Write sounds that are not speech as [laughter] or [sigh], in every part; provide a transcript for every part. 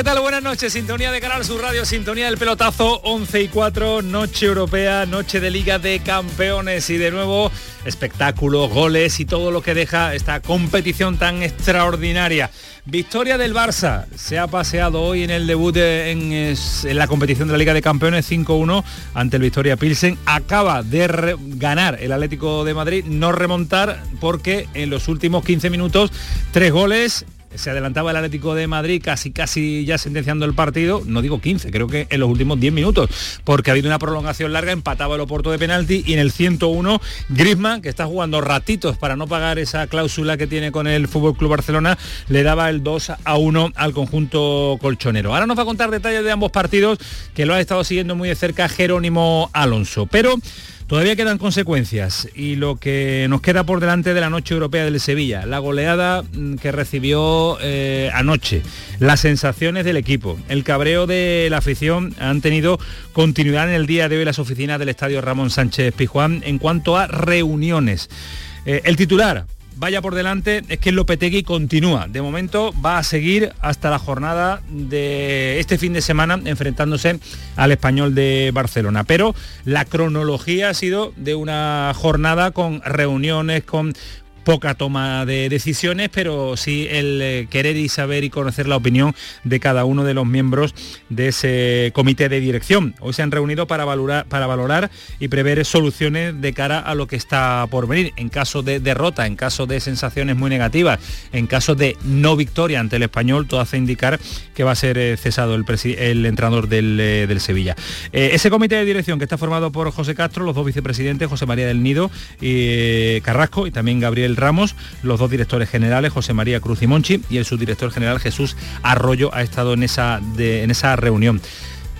¿Qué tal? Buenas noches. Sintonía de Canal Sur Radio, sintonía del pelotazo 11 y 4, noche europea, noche de Liga de Campeones y de nuevo espectáculos, goles y todo lo que deja esta competición tan extraordinaria. Victoria del Barça. Se ha paseado hoy en el debut en, en la competición de la Liga de Campeones 5-1 ante el Victoria Pilsen. Acaba de ganar el Atlético de Madrid, no remontar porque en los últimos 15 minutos tres goles se adelantaba el Atlético de Madrid casi casi ya sentenciando el partido, no digo 15, creo que en los últimos 10 minutos, porque ha habido una prolongación larga, empataba el Oporto de penalti y en el 101 Griezmann, que está jugando ratitos para no pagar esa cláusula que tiene con el Fútbol Club Barcelona, le daba el 2 a 1 al conjunto colchonero. Ahora nos va a contar detalles de ambos partidos que lo ha estado siguiendo muy de cerca Jerónimo Alonso, pero Todavía quedan consecuencias y lo que nos queda por delante de la noche europea del Sevilla, la goleada mm, que recibió eh, anoche, las sensaciones del equipo, el cabreo de la afición han tenido continuidad en el día de hoy las oficinas del Estadio Ramón Sánchez Pijuán en cuanto a reuniones. Eh, el titular, vaya por delante es que Lopetegui continúa. De momento va a seguir hasta la jornada de este fin de semana enfrentándose al español de Barcelona. Pero la cronología ha sido de una jornada con reuniones, con poca toma de decisiones, pero sí el eh, querer y saber y conocer la opinión de cada uno de los miembros de ese comité de dirección. Hoy se han reunido para valorar, para valorar y prever soluciones de cara a lo que está por venir. En caso de derrota, en caso de sensaciones muy negativas, en caso de no victoria ante el español, todo hace indicar que va a ser eh, cesado el, el entrenador del, eh, del Sevilla. ese comité de dirección que está formado por José Castro, los dos vicepresidentes, José María del Nido y Carrasco y también Gabriel Ramos, los dos directores generales, José María Cruz y Monchi, y el subdirector general Jesús Arroyo ha estado en esa, en esa reunión.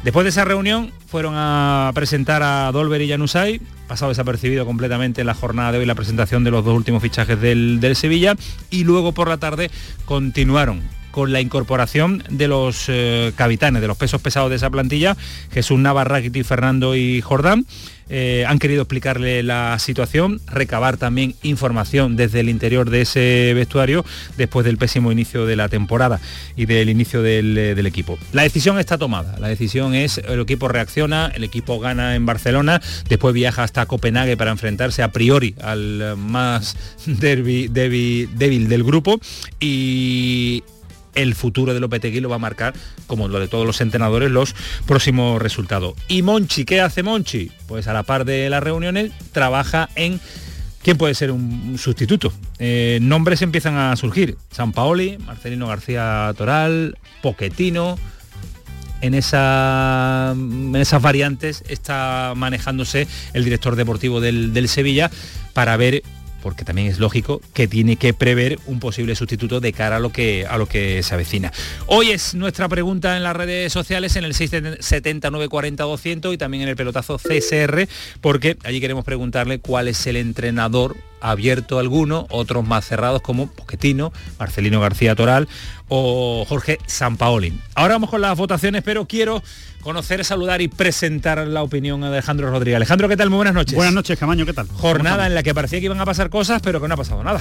Después de esa reunión fueron a presentar a Dolber y Janusay, pasado desapercibido completamente en la jornada de hoy la presentación de los dos últimos fichajes del, Sevilla, y luego por la tarde continuaron con la incorporación de los eh, capitanes, de los pesos pesados de esa plantilla, Jesús Navarra, Fernando y Jordán. Eh, han querido explicarle la situación, recabar también información desde el interior de ese vestuario después del pésimo inicio de la temporada y del inicio del, eh, del, equipo. La decisión está tomada, la decisión es el equipo reacciona, el equipo gana en Barcelona, después viaja hasta Copenhague para enfrentarse a priori al más [laughs] derby, débil del grupo y el futuro de Lopetegui lo va a marcar, como lo de todos los entrenadores, los próximos resultados. ¿Y Monchi qué hace Monchi? Pues a la par de las reuniones trabaja en quién puede ser un sustituto. Eh, nombres empiezan a surgir. San Paoli, Marcelino García Toral, Poquetino. En, esa, en esas variantes está manejándose el director deportivo del Sevilla para ver porque también es lógico que tiene que prever un posible sustituto de cara a lo que, a lo que se avecina. Hoy es nuestra pregunta en las redes sociales, en el 679 40 200 y también en el pelotazo CSR, porque allí queremos preguntarle cuál es el entrenador abierto alguno, otros más cerrados como Poquetino, Marcelino García Toral o Jorge Sampaoli. Ahora vamos con las votaciones, pero quiero conocer, saludar y presentar la opinión de Alejandro Rodríguez. Alejandro, ¿qué tal? Muy buenas noches. Buenas noches, Camaño, ¿qué tal? Jornada en la que parecía que iban a pasar cosas, pero que no ha pasado nada.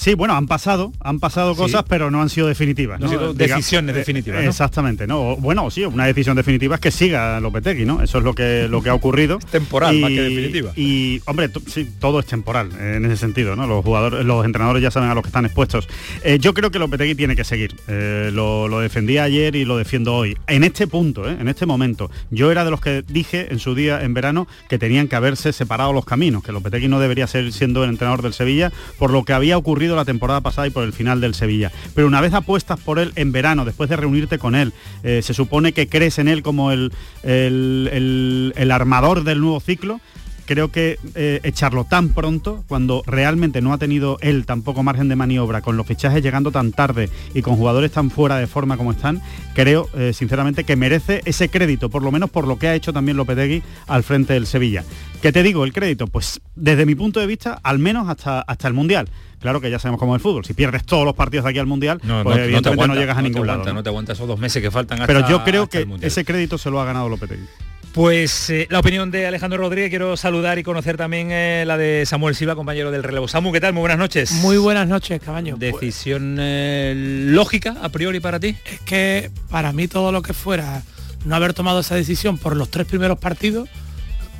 Sí, bueno, han pasado, han pasado cosas, pero no han sido definitivas. No, han sido decisiones definitivas. Exactamente, ¿no? Bueno, sí, una decisión definitiva es que siga Lopetegui, ¿no? Eso es lo que, lo que ha ocurrido. Es temporal, más que definitiva. Y, hombre, sí, todo es temporal eh, en ese sentido, ¿no? Los jugadores, los entrenadores ya saben a los que están expuestos. Eh, yo creo que Lopetegui tiene que seguir. Eh, lo, lo, defendí ayer y lo defiendo hoy. En este punto, en este momento, yo era de los que dije en su día, en verano, que tenían que haberse separado los caminos, que Lopetegui no debería ser siendo el entrenador del Sevilla por lo que había ocurrido la temporada pasada por el final del Sevilla. Pero una vez apuestas por él en verano, después de reunirte con él, eh, se supone que crees en él como el, el, el armador del nuevo ciclo, creo que eh, echarlo tan pronto, cuando realmente no ha tenido él tampoco margen de maniobra, con los fichajes llegando tan tarde y con jugadores tan fuera de forma como están, creo eh, sinceramente que merece ese crédito, por lo menos por lo que ha hecho también Lopetegui al frente del Sevilla. ¿Qué te digo? El crédito, pues desde mi punto de vista, al menos hasta, hasta el Mundial. Claro que ya sabemos cómo es el fútbol. Si pierdes todos los partidos de aquí al Mundial, pues evidentemente no, llegas a ningún lado. ¿no? te aguantas esos dos meses que faltan hasta, Pero yo creo que ese crédito se lo ha ganado Lopetegui. Pues eh, la opinión de Alejandro Rodríguez, quiero saludar y conocer también eh, la de Samuel Silva, compañero del relevo. Samu, ¿qué tal? Muy buenas noches. Muy buenas noches, cabaño. ¿Decisión eh, lógica a priori para ti? Es que para mí todo lo que fuera no haber tomado esa decisión por los tres primeros partidos,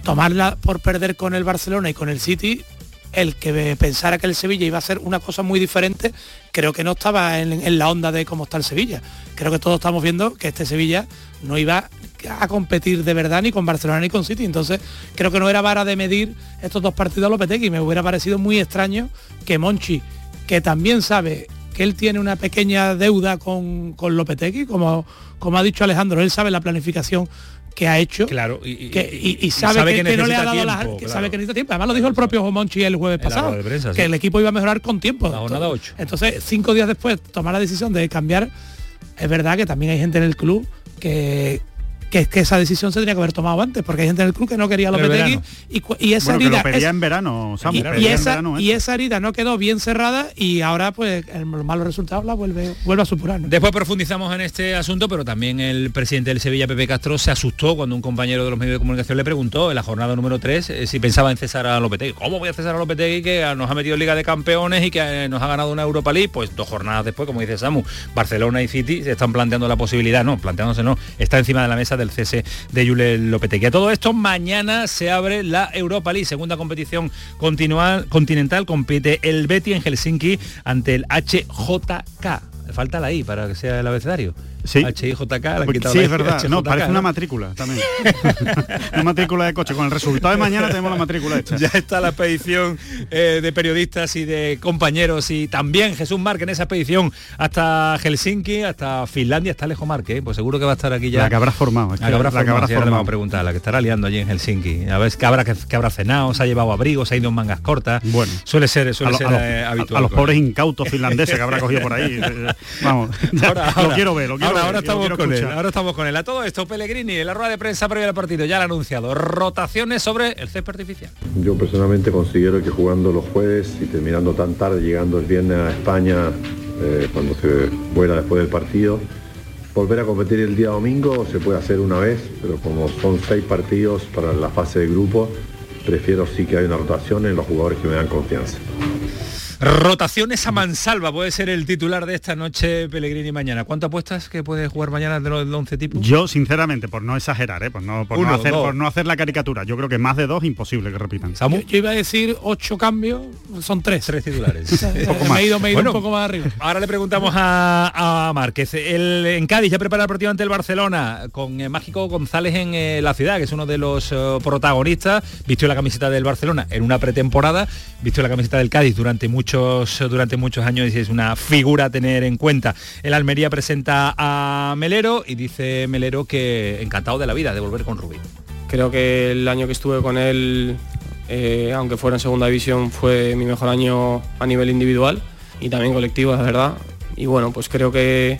tomarla por perder con el Barcelona y con el City, el que pensara que el Sevilla iba a ser una cosa muy diferente, creo que no estaba en, la onda de cómo está el Sevilla. Creo que todos estamos viendo que este Sevilla no iba a competir de verdad ni con Barcelona ni con City. Entonces creo que no era vara de medir estos dos partidos a Lopetegui. Me hubiera parecido muy extraño que Monchi, que también sabe que él tiene una pequeña deuda con, con Lopetegui, como, como ha dicho Alejandro, él sabe la planificación que ha hecho claro y, sabe, que, no le ha dado la, que sabe que necesita tiempo. Además lo dijo el propio Monchi el jueves pasado que el equipo iba a mejorar con tiempo. La 8. entonces cinco días después tomar la decisión de cambiar es verdad que también hay gente en el club que, que es que esa decisión se tenía que haber tomado antes, porque hay gente en el club que no quería Lopetegui y, y, esa herida... en verano, y, esa, y, esa, herida no quedó bien cerrada y ahora pues el malo resultado la vuelve, vuelve a supurar. Después profundizamos en este asunto, pero también el presidente del Sevilla, Pepe Castro, se asustó cuando un compañero de los medios de comunicación le preguntó en la jornada número 3 eh, si pensaba en cesar a Lopetegui. ¿Cómo voy a cesar a Lopetegui que nos ha metido en Liga de Campeones y que eh, nos ha ganado una Europa League? Pues dos jornadas después, como dice Samu, Barcelona y City se están planteando la posibilidad, no, planteándose no, está encima de la mesa del cese de Yule Lopetegui. A todo esto, mañana se abre la Europa League, segunda competición continental. Compite el Betty en Helsinki ante el HJK. Falta la I para que sea el abecedario. Sí. HIJK, la Sí, es verdad. no, parece una matrícula también. [laughs] una matrícula de coche. Con el resultado de mañana tenemos la matrícula hecha. Ya está la expedición eh, de periodistas y de compañeros y también Jesús Marque en esa expedición hasta Helsinki, hasta Finlandia, hasta Alejo Marque. ¿eh? Pues seguro que va a estar aquí ya. La que habrá formado. la que habrá formado. a preguntar, la que estará liando allí en Helsinki. A ver qué habrá, que, habrá cenado, se ha llevado abrigos, se ha ido en mangas cortas. Bueno. Suele ser, suele ser eh, habitual. A, los pobres incautos finlandeses que habrá cogido por ahí. [laughs] Vamos, ahora, [laughs] lo quiero ver, lo quiero ahora, estamos con él, ahora estamos con él. A todo esto, Pellegrini, en la rueda de prensa previa al partido, ya lo ha anunciado. Rotaciones sobre el césped artificial. Yo personalmente considero que jugando los jueves y terminando tan tarde, llegando el viernes a España, eh, cuando se vuela después del partido, volver a competir el día domingo se puede hacer una vez, pero como son seis partidos para la fase de grupo, prefiero sí que haya una rotación en los jugadores que me dan confianza. Rotaciones a mansalva puede ser el titular de esta noche Pellegrini mañana. ¿Cuánto apuestas que puede jugar mañana de los 11 tipos? Yo, sinceramente, por no exagerar, ¿eh? por, no, hacer, por no hacer la caricatura, yo creo que más de dos imposible que repitan. Yo, iba a decir ocho cambios, son tres. Tres titulares. [laughs] me he ido, me he ido un poco más arriba. Ahora le preguntamos a, Márquez. El, en Cádiz ya prepara el partido ante el Barcelona con eh, Mágico González en eh, la ciudad, que es uno de los protagonistas. Vistió la camiseta del Barcelona en una pretemporada, vistió la camiseta del Cádiz durante mucho durante muchos años y es una figura a tener en cuenta. El Almería presenta a Melero y dice Melero que encantado de la vida de volver con Rubí. Creo que el año que estuve con él, eh, aunque fuera en segunda división, fue mi mejor año a nivel individual y también colectivo, la verdad. Y bueno, pues creo que,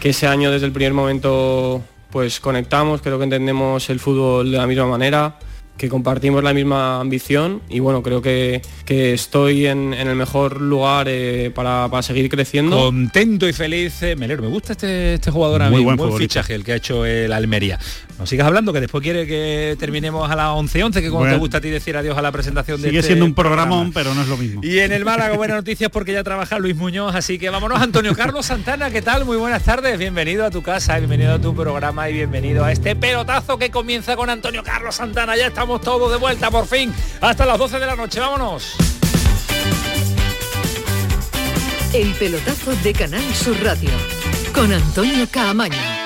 que ese año desde el primer momento pues conectamos, creo que entendemos el fútbol de la misma manera que compartimos la misma ambición y bueno, creo que, que estoy en, el mejor lugar eh, para, seguir creciendo. Contento y feliz, eh, Melero, me gusta este, este jugador a mí, buen, buen fichaje el que ha hecho el Almería. No sigas hablando, que después quiere que terminemos a las 11.11, que como te gusta a ti decir adiós a la presentación de Sigue este siendo un programón, pero no es lo mismo. Y en el Málaga, buenas noticias porque ya trabaja Luis Muñoz, así que vámonos. Antonio Carlos Santana, ¿qué tal? Muy buenas tardes, bienvenido a tu casa, bienvenido a tu programa y bienvenido a este pelotazo que comienza con Antonio Carlos Santana. Ya estamos todos de vuelta por fin, hasta las 12 de la noche, vámonos. El pelotazo de Canal Sur Radio, con Antonio Caamaño.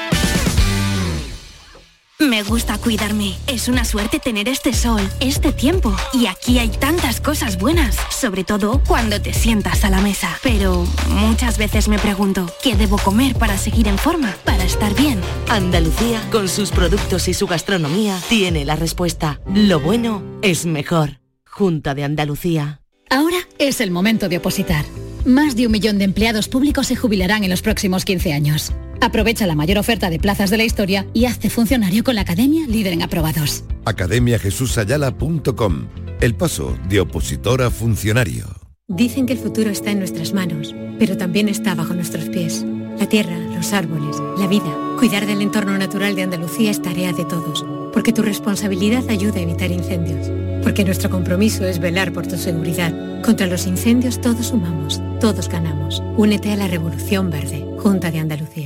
Me gusta cuidarme. Es una suerte tener este sol, este tiempo. Y aquí hay tantas cosas buenas, sobre todo cuando te sientas a la mesa. Pero muchas veces me pregunto, ¿qué debo comer para seguir en forma, para estar bien? Andalucía, con sus productos y su gastronomía, tiene la respuesta. Lo bueno es mejor. Junta de Andalucía. Ahora es el momento de opositar. Más de un millón de empleados públicos se jubilarán en los próximos 15 años. Aprovecha la mayor oferta de plazas de la historia y hazte funcionario con la Academia Líder en Aprobados. academiajesusayala.com El paso de opositor a funcionario. Dicen que el futuro está en nuestras manos, pero también está bajo nuestros pies. La tierra, los árboles, la vida. Cuidar del entorno natural de Andalucía es tarea de todos, porque tu responsabilidad ayuda a evitar incendios, porque nuestro compromiso es velar por tu seguridad. Contra los incendios todos sumamos, todos ganamos. Únete a la Revolución Verde, Junta de Andalucía.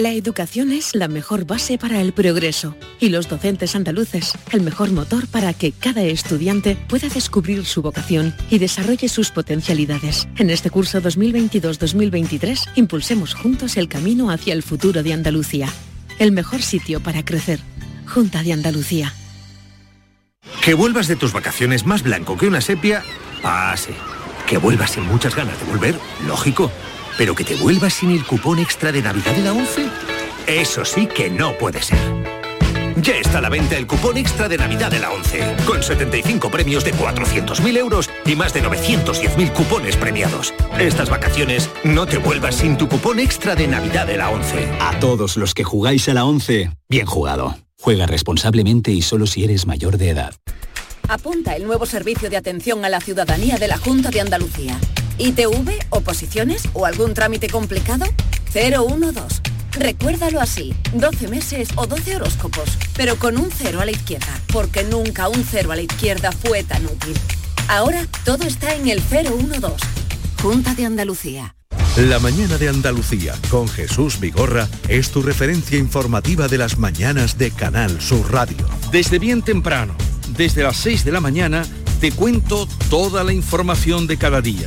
La educación es la mejor base para el progreso y los docentes andaluces el mejor motor para que cada estudiante pueda descubrir su vocación y desarrolle sus potencialidades. En este curso 2022-2023 impulsemos juntos el camino hacia el futuro de Andalucía. El mejor sitio para crecer. Junta de Andalucía. Que vuelvas de tus vacaciones más blanco que una sepia, pase. Que vuelvas sin muchas ganas de volver, lógico. Pero que te vuelvas sin el cupón extra de Navidad de la 11, eso sí que no puede ser. Ya está a la venta el cupón extra de Navidad de la 11, con 75 premios de 400.000 euros y más de 910.000 cupones premiados. Estas vacaciones no te vuelvas sin tu cupón extra de Navidad de la 11. A todos los que jugáis a la 11, bien jugado. Juega responsablemente y solo si eres mayor de edad. Apunta el nuevo servicio de atención a la ciudadanía de la Junta de Andalucía. ¿ITV, oposiciones o algún trámite complicado? 012. Recuérdalo así, 12 meses o 12 horóscopos, pero con un cero a la izquierda, porque nunca un cero a la izquierda fue tan útil. Ahora todo está en el 012. Junta de Andalucía. La mañana de Andalucía con Jesús Vigorra es tu referencia informativa de las mañanas de Canal Sur Radio. Desde bien temprano, desde las 6 de la mañana, te cuento toda la información de cada día,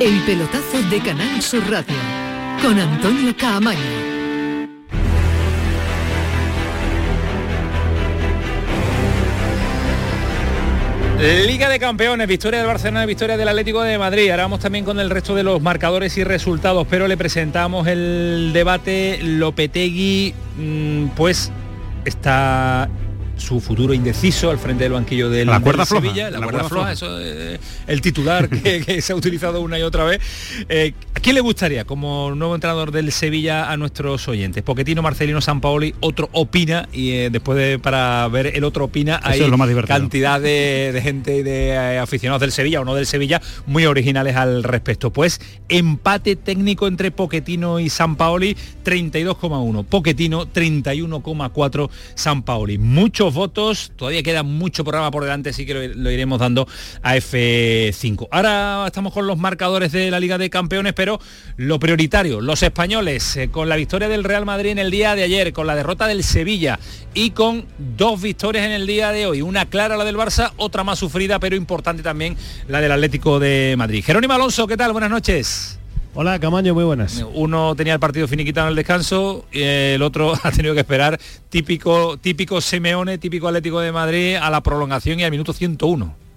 El pelotazo de Canal Sur Radio con Antonio Caamaño. Liga de Campeones, victoria del Barcelona, victoria del Atlético de Madrid. Ahora vamos también con el resto de los marcadores y resultados, pero le presentamos el debate Lopetegui, mm, pues está su futuro indeciso al frente del banquillo del, la cuerda del floja, Sevilla, la, la cuerda cuerda floja, floja. eso eh, el titular que, [laughs] que se ha utilizado una y otra vez. Eh, ¿A quién le gustaría como nuevo entrenador del Sevilla a nuestros oyentes? Poquetino, Marcelino, Sampaoli, otro opina y eh, después de, para ver el otro opina hay es lo más cantidad de, de gente y de eh, aficionados del Sevilla o no del Sevilla muy originales al respecto. Pues empate técnico entre Poquetino y Sampaoli 32,1. Poquetino 31,4 Sampaoli. Votos, todavía queda mucho programa por delante, así que lo, lo iremos dando a F5. Ahora estamos con los marcadores de la Liga de Campeones, pero lo prioritario, los españoles, eh, con la victoria del Real Madrid en el día de ayer, con la derrota del Sevilla y con dos victorias en el día de hoy. Una clara la del Barça, otra más sufrida, pero importante también la del Atlético de Madrid. Jerónimo Alonso, ¿qué tal? Buenas noches. Hola, Camaño, muy buenas. Uno tenía el partido finiquitado en el descanso el otro [laughs] ha tenido que esperar típico, típico Simeone, típico Atlético de Madrid a la prolongación y al minuto 101.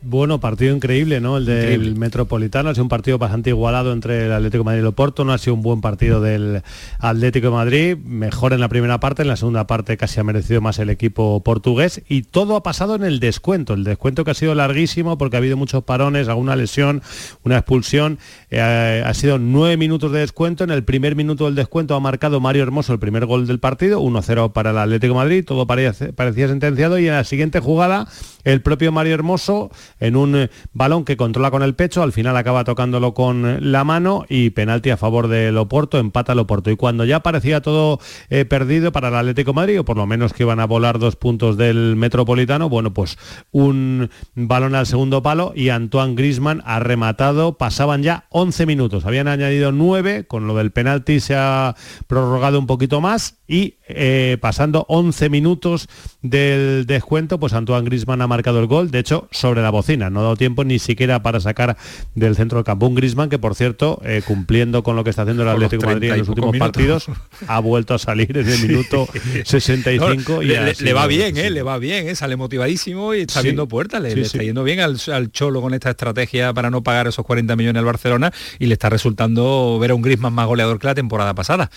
Bueno, partido increíble, ¿no? El del Metropolitano. Ha sido un partido bastante igualado entre el Atlético de Madrid y el Oporto. No ha sido un buen partido del Atlético de Madrid. Mejor en la primera parte, en la segunda parte casi ha merecido más el equipo portugués. Y todo ha pasado en el descuento. El descuento que ha sido larguísimo porque ha habido muchos parones, alguna lesión, una expulsión. Eh, ha sido nueve minutos de descuento. En el primer minuto del descuento ha marcado Mario Hermoso el primer gol del partido, 1-0 para el Atlético de Madrid. Todo parecía, parecía sentenciado. Y en la siguiente jugada, el propio Mario Hermoso en un eh, balón que controla con el pecho, al final acaba tocándolo con eh, la mano y penalti a favor del Oporto, empata el Oporto. Y cuando ya parecía todo eh, perdido para el Atlético de Madrid, o por lo menos que iban a volar dos puntos del Metropolitano, bueno, pues un balón al segundo palo y Antoine Grisman ha rematado, pasaban ya 11 minutos, habían añadido 9, con lo del penalti se ha prorrogado un poquito más y pasando 11 minutos del descuento, pues Antoine Grisman ha marcado el gol, de hecho, sobre la bocina. No ha dado tiempo ni siquiera para sacar del centro del campo un Grisman, que por cierto, eh, cumpliendo con lo que está haciendo el Atlético de Madrid en los últimos partidos, ha vuelto a salir en el minuto 65. y le, va bien, eh, le va bien, eh, sale motivadísimo y está viendo puertas, le, está yendo bien al, Cholo con esta estrategia para no pagar esos 40 millones al Barcelona y le está resultando ver a un Grisman más goleador que la temporada pasada.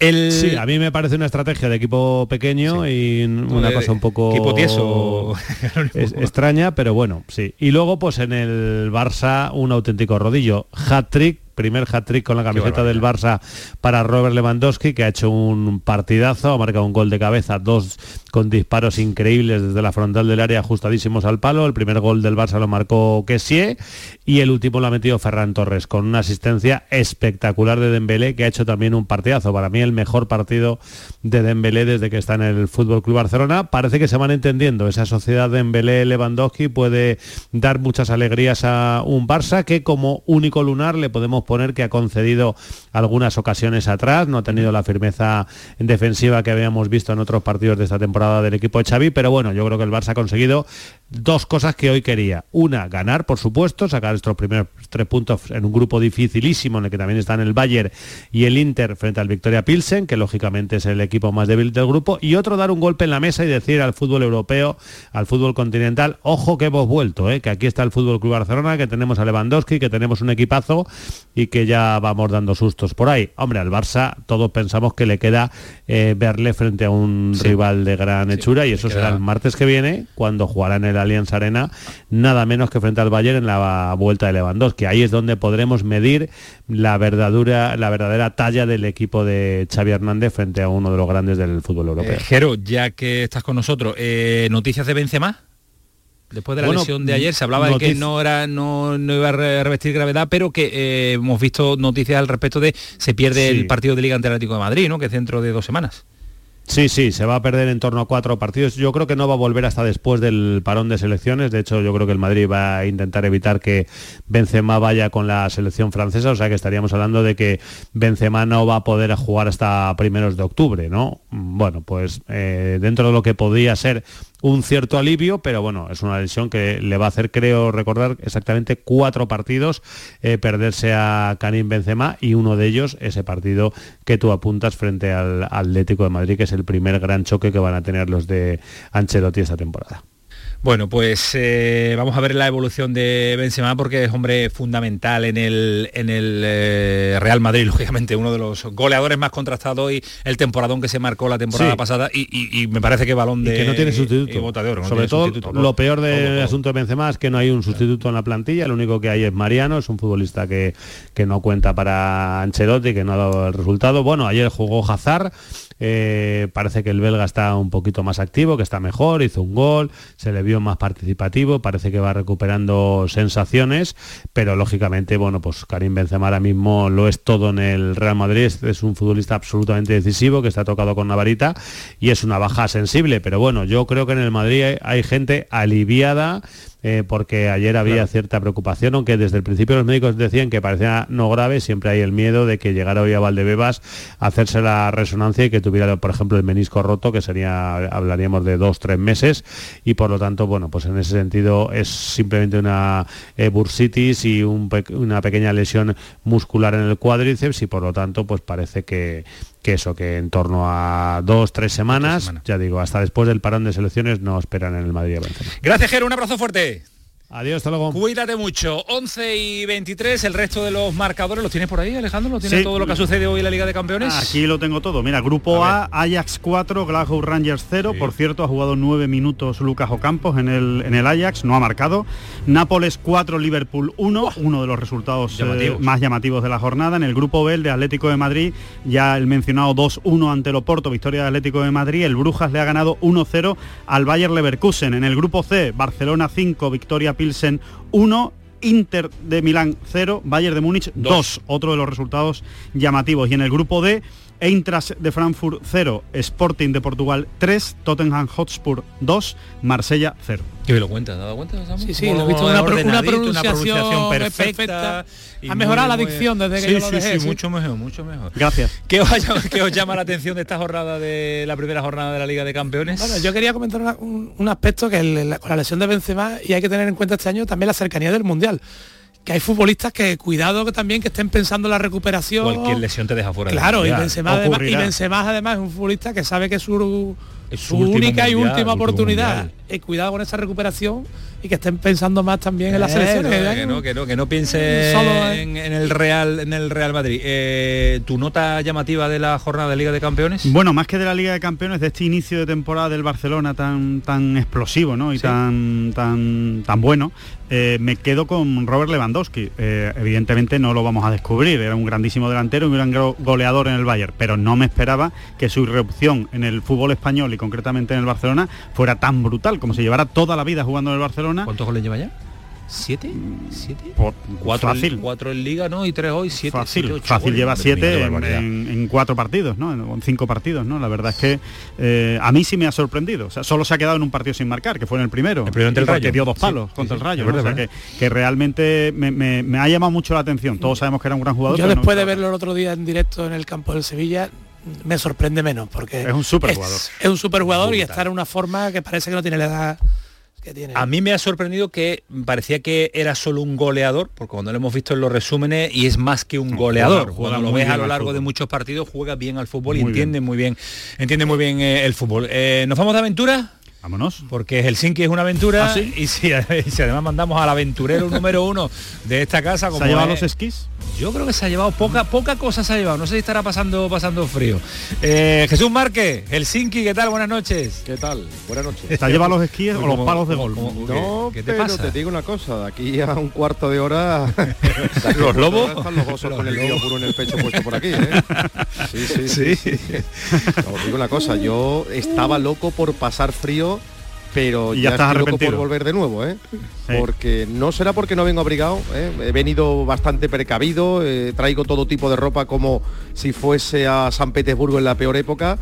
Sí, a mí me parece una estrategia de equipo pequeño y una cosa un poco equipo tieso [laughs] extraña, pero bueno, sí. Y luego pues en el Barça un auténtico rodillo, hat-trick primer hat-trick con la camiseta del Barça para Robert Lewandowski, que ha hecho un partidazo, ha marcado un gol de cabeza, dos con disparos increíbles desde la frontal del área ajustadísimos al palo. El primer gol del Barça lo marcó Kessie y el último lo ha metido Ferran Torres con una asistencia espectacular de Dembélé, que ha hecho también un partidazo. Para mí el mejor partido de Dembélé desde que está en el Fútbol Club Barcelona. Parece que se van entendiendo. Esa sociedad de Dembélé-Lewandowski puede dar muchas alegrías a un Barça que como único lunar le podemos poner que ha concedido algunas ocasiones atrás, no ha tenido la firmeza defensiva que habíamos visto en otros partidos de esta temporada del equipo de Xavi, pero bueno, yo creo que el Barça ha conseguido dos cosas que hoy quería. Una, ganar, por supuesto, sacar estos primeros tres puntos en un grupo dificilísimo en el que también están el Bayern y el Inter frente al Victoria Pilsen, que lógicamente es el equipo más débil del grupo, y otro, dar un golpe en la mesa y decir al fútbol europeo, al fútbol continental, ojo que hemos vuelto, ¿eh? que aquí está el Fútbol Club Barcelona, que tenemos a Lewandowski, que tenemos un equipazo y que ya vamos dando sustos por ahí. Hombre, al Barça todos pensamos que le queda eh, verle frente a un rival de gran hechura y eso será el martes que viene, cuando jugará en el Allianz Arena, nada menos que frente al Bayern en la vuelta de Lewandowski. Ahí es donde podremos medir la verdadera, la verdadera talla del equipo de Xavi Hernández frente a uno de los grandes del fútbol europeo. Eh, Jero, ya que estás con nosotros, eh, ¿noticias de Benzema? Después de la lesión de ayer se hablaba de que no era no, iba a revestir gravedad, pero que eh, hemos visto noticias al respecto de se pierde el partido de Liga ante Atlético de Madrid, ¿no? Que es dentro de dos semanas. Sí, sí, se va a perder en torno a cuatro partidos. Yo creo que no va a volver hasta después del parón de selecciones. De hecho, yo creo que el Madrid va a intentar evitar que Benzema vaya con la selección francesa. O sea que estaríamos hablando de que Benzema no va a poder jugar hasta primeros de octubre, ¿no? Bueno, pues eh, dentro de lo que podría ser un cierto alivio, pero bueno, es una lesión que le va a hacer, creo recordar, exactamente cuatro partidos eh, perderse a Karim Benzema y uno de ellos ese partido que tú apuntas frente al Atlético de Madrid, que es el primer gran choque que van a tener los de Ancelotti esta temporada. Bueno, pues eh, vamos a ver la evolución de Benzema porque es hombre fundamental en el, en el eh, Real Madrid, lógicamente, uno de los goleadores más contrastados y el temporadón que se marcó la temporada pasada y, me parece que balón de... que no tiene sustituto. Sobre todo, lo peor del asunto de Benzema es que no hay un sustituto en la plantilla, lo único que hay es Mariano, es un futbolista que, que no cuenta para Ancelotti, que no ha dado el resultado. Bueno, ayer jugó Hazard, eh, parece que el belga está un poquito más activo, que está mejor, hizo un gol, se le vio más participativo, parece que va recuperando sensaciones, pero lógicamente, bueno, pues Karim Benzema ahora mismo lo es todo en el Real Madrid, es un futbolista absolutamente decisivo, que está tocado con Navarita y es una baja sensible, pero bueno, yo creo que en el Madrid hay gente aliviada eh, porque ayer había cierta preocupación, aunque desde el principio los médicos decían que parecía no grave, siempre hay el miedo de que llegara hoy a Valdebebas a hacerse la resonancia y que tuviera, por ejemplo, el menisco roto, que sería, hablaríamos de dos, tres meses, y por lo tanto, bueno, pues en ese sentido es simplemente una eh, bursitis y una pequeña lesión muscular en el cuádriceps y por lo tanto, pues parece que, que eso, que en torno a dos, tres semanas, ya digo, hasta después del parón de selecciones no esperan en el Madrid. Gracias, Jero, un abrazo fuerte. Adiós, hasta luego. Cuídate mucho. 11 y 23, el resto de los marcadores los tienes por ahí, Alejandro. ¿Lo tienes Sí. todo lo que sucede hoy en la Liga de Campeones? Aquí lo tengo todo. Mira, grupo A, Ajax 4, Glasgow Rangers 0. Por cierto, ha jugado 9 minutos Lucas Ocampos en el, en el Ajax, no ha marcado. Nápoles 4, Liverpool 1, uno de los resultados eh, Llamativos. más llamativos de la jornada. En el grupo B, el de Atlético de Madrid, ya el mencionado 2-1 ante el Oporto, victoria de Atlético de Madrid. El Brujas le ha ganado 1-0 al Bayer Leverkusen. En el grupo C, Barcelona 5, victoria Pilsen 1. Inter de Milán 0, Bayern de Múnich 2, otro de los resultados llamativos. Y en el grupo D, Eintracht de Frankfurt 0, Sporting de Portugal 3, Tottenham Hotspur 2, Marsella 0. Que me lo cuentas, ¿te has dado cuenta? Samu? Sí, sí, lo he visto, una, pro- una pronunciación, perfecta. perfecta. Ha mejorado muy, la dicción desde que Sí, yo lo dejé. sí, sí. mucho mejor, mucho mejor. Gracias. ¿Qué os, [laughs] qué os llama la atención de esta jornada de la primera jornada de la Liga de Campeones? Bueno, yo quería comentar una- un, un aspecto que el- la- con la lesión de Benzema y hay que tener en cuenta este año también la cercanía del mundial. Que hay futbolistas que cuidado que también que estén pensando en la recuperación. Cualquier lesión te deja fuera. Claro, y. Benzema, además, y. Benzema además es un futbolista que sabe que es su, Es su única y última oportunidad. Y cuidado con esa recuperación y que estén pensando más también en las selecciones. no, que no, que no, que no piense Solo, en, en el Real en el Real Madrid. Eh, ¿Tu nota llamativa de la jornada de Liga de Campeones? Bueno, más que de la Liga de Campeones, de este inicio de temporada del Barcelona tan tan explosivo ¿no? y tan, tan, tan bueno, eh, me quedo con Robert Lewandowski. Eh, evidentemente no lo vamos a descubrir, era un grandísimo delantero y un gran go- goleador en el Bayern, pero no me esperaba que su irrupción en el fútbol español y concretamente en el Barcelona fuera tan brutal, como si llevara toda la vida jugando en el Barcelona. ¿Cuántos goles lleva ya? ¿Siete? ¿Siete? Por- Cuatro, fácil. En, cuatro en Liga, ¿no? Y tres hoy, siete. Fácil, siete, ocho fácil lleva siete en, barbaridad. en- en cuatro partidos, ¿no? En, en cinco partidos, ¿no? La verdad es que eh, a mí sí me ha sorprendido. O sea, solo se ha quedado en un partido sin marcar, que fue en el primero. El primero el Rayo. dio dos palos sí, contra sí, el Rayo. es ¿no? verdad, O sea, que, que realmente me, me- me ha llamado mucho la atención. Todos sabemos que era un gran jugador. Yo pero no después de verlo el otro día en directo en el campo del Sevilla me sorprende menos porque Es un superjugador. Es, es un superjugador y está en una forma que parece que no tiene la edad que tiene. A mí me ha sorprendido que parecía que era solo un goleador, porque cuando lo hemos visto en los resúmenes y es más que un goleador. juega- juega cuando lo muy ves a lo largo de muchos partidos juega bien al fútbol y entiende muy bien, entiende muy bien eh, el fútbol. Eh, ¿Nos vamos de aventura? Vámonos. Porque Helsinki es una aventura ¿Ah, sí? y, si, [laughs] y si además mandamos al aventurero número uno de esta casa. ¿Se Como ha llevado es- los esquís? Yo creo que se ha llevado poca, poca cosa se ha llevado. No sé si estará pasando, pasando frío. Eh, Jesús Márquez, Helsinki, ¿qué tal? Buenas noches. ¿Qué tal? Buenas noches. ¿Se ha llevado los esquíes o los ¿Cómo- palos de cómo- gol? cómo- No, ¿Qué te pero pasa? te digo una cosa, de aquí a un cuarto de hora [laughs] ¿Los [laughs] lobos? están los osos con el lío puro en el pecho puesto por aquí, ¿eh? Sí, sí, sí. [laughs] sí, sí. No, os digo una cosa, yo estaba loco por pasar frío, pero Y ya ya, estás estoy loco por arrepentido. volver de nuevo, ¿eh? Sí. Porque no será porque no vengo abrigado, ¿eh? he venido bastante precavido, eh, traigo todo tipo de ropa como si fuese a San Petersburgo en la peor época.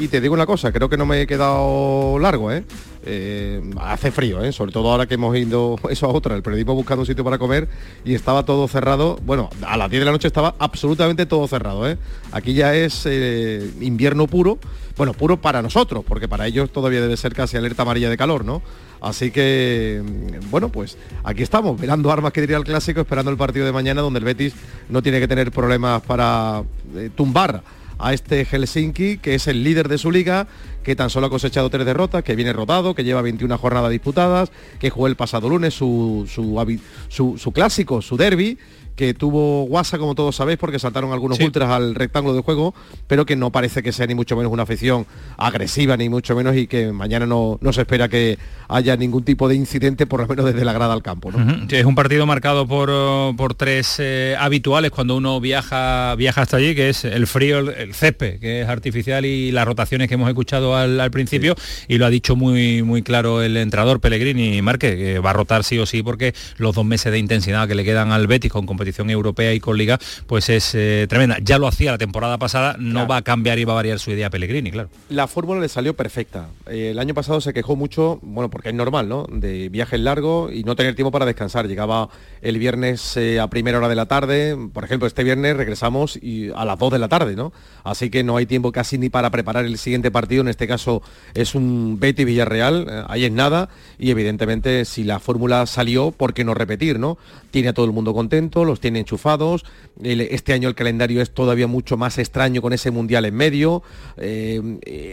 Y te digo una cosa, creo que no me he quedado largo, ¿eh? Eh, hace frío, ¿eh? sobre todo ahora que hemos ido eso a otra, el periodismo buscando un sitio para comer y estaba todo cerrado. Bueno, a las 10 de la noche estaba absolutamente todo cerrado. ¿eh? Aquí ya es eh, invierno puro, bueno, puro para nosotros, porque para ellos todavía debe ser casi alerta amarilla de calor, ¿no? Así que, mm, bueno, pues aquí estamos, mirando armas que diría el clásico, esperando el partido de mañana donde el Betis no tiene que tener problemas para eh, tumbar a este Helsinki, que es el líder de su liga, que tan solo ha cosechado tres derrotas, que viene rotado, que lleva 21 jornadas disputadas, que jugó el pasado lunes su, su, su- su clásico, su derby, que tuvo guasa, como todos sabéis, porque saltaron algunos Sí. ultras al rectángulo de juego, pero que no parece que sea ni mucho menos una afición agresiva, ni mucho menos, y que mañana no, no se espera que haya ningún tipo de incidente, por lo menos desde la grada al campo. ¿no? Ujú. Sí, Es un partido marcado por, oh, por tres eh, habituales cuando uno viaja, viaja hasta allí, que es el frío, el, el césped, que es artificial, y las rotaciones que hemos escuchado al, al principio, y lo ha dicho muy, muy claro el entrenador Pellegrini Marque, que va a rotar sí o sí, porque los dos meses de intensidad que le quedan al Betis con competición europea y con liga, pues es eh, tremenda. Ya lo hacía la temporada pasada, no Claro. va a cambiar y va a variar su idea Pellegrini, claro. La fórmula le salió perfecta. Eh, el año pasado se quejó mucho, bueno, porque es normal, ¿no? De viajes largos y no tener tiempo para descansar. Llegaba el viernes eh, a primera hora de la tarde, por ejemplo, este viernes regresamos y a las 2 de la tarde, ¿no? Así que no hay tiempo casi ni para preparar el siguiente partido, en este caso es un Betty Villarreal, ahí es nada, y evidentemente si la fórmula salió, ¿por qué no repetir, no? Tiene a todo el mundo contento, los tiene enchufados, este año el calendario es todavía mucho más extraño con ese mundial en medio, eh,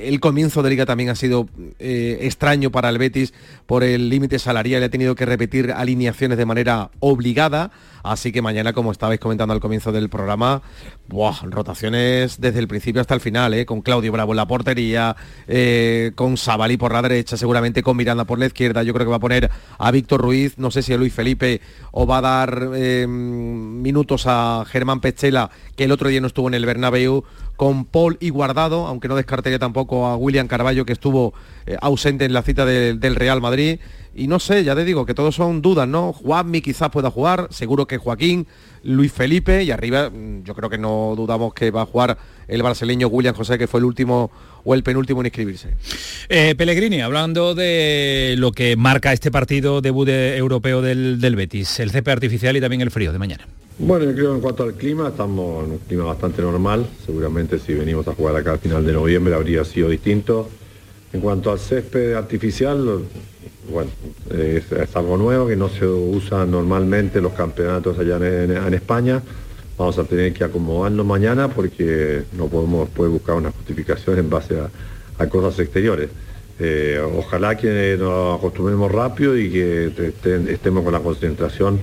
el comienzo de liga también ha sido eh, extraño para el Betis por el límite salarial, ha tenido que repetir alineaciones de manera obligada, Así que mañana, como estabais comentando al comienzo del programa, rotaciones desde el principio hasta el final, ¿eh? con Claudio Bravo en la portería, eh, con Sabalí por la derecha, seguramente con Miranda por la izquierda. Yo creo que va a poner a Víctor Ruiz, no sé si a Luis Felipe o va a dar eh, minutos a Germán Pechela, que el otro día no estuvo en el Bernabéu, con Paul y Guardado, aunque no descartaría tampoco a William Carballo, que estuvo ausente en la cita del Real Madrid. Y no sé, ya te digo que todos son dudas, ¿no? Juanmi quizás pueda jugar, seguro que Joaquín, Luis Felipe y arriba mm, yo creo que no dudamos que va a jugar el brasileño William José, que fue el último o el penúltimo en inscribirse. Eh, Pellegrini, hablando de lo que marca este partido debut europeo del, del Betis, el césped artificial y también el frío de mañana. Bueno, yo creo que en cuanto al clima, estamos en un clima bastante normal. Seguramente si venimos a jugar acá al final de noviembre habría sido distinto. En cuanto al césped artificial, bueno, es, algo nuevo que no se usa normalmente los campeonatos allá en, España. Vamos a tener que acomodarnos mañana porque no podemos después buscar una justificación en base a, cosas exteriores. Eh, ojalá que nos acostumbremos rápido y que estemos con la concentración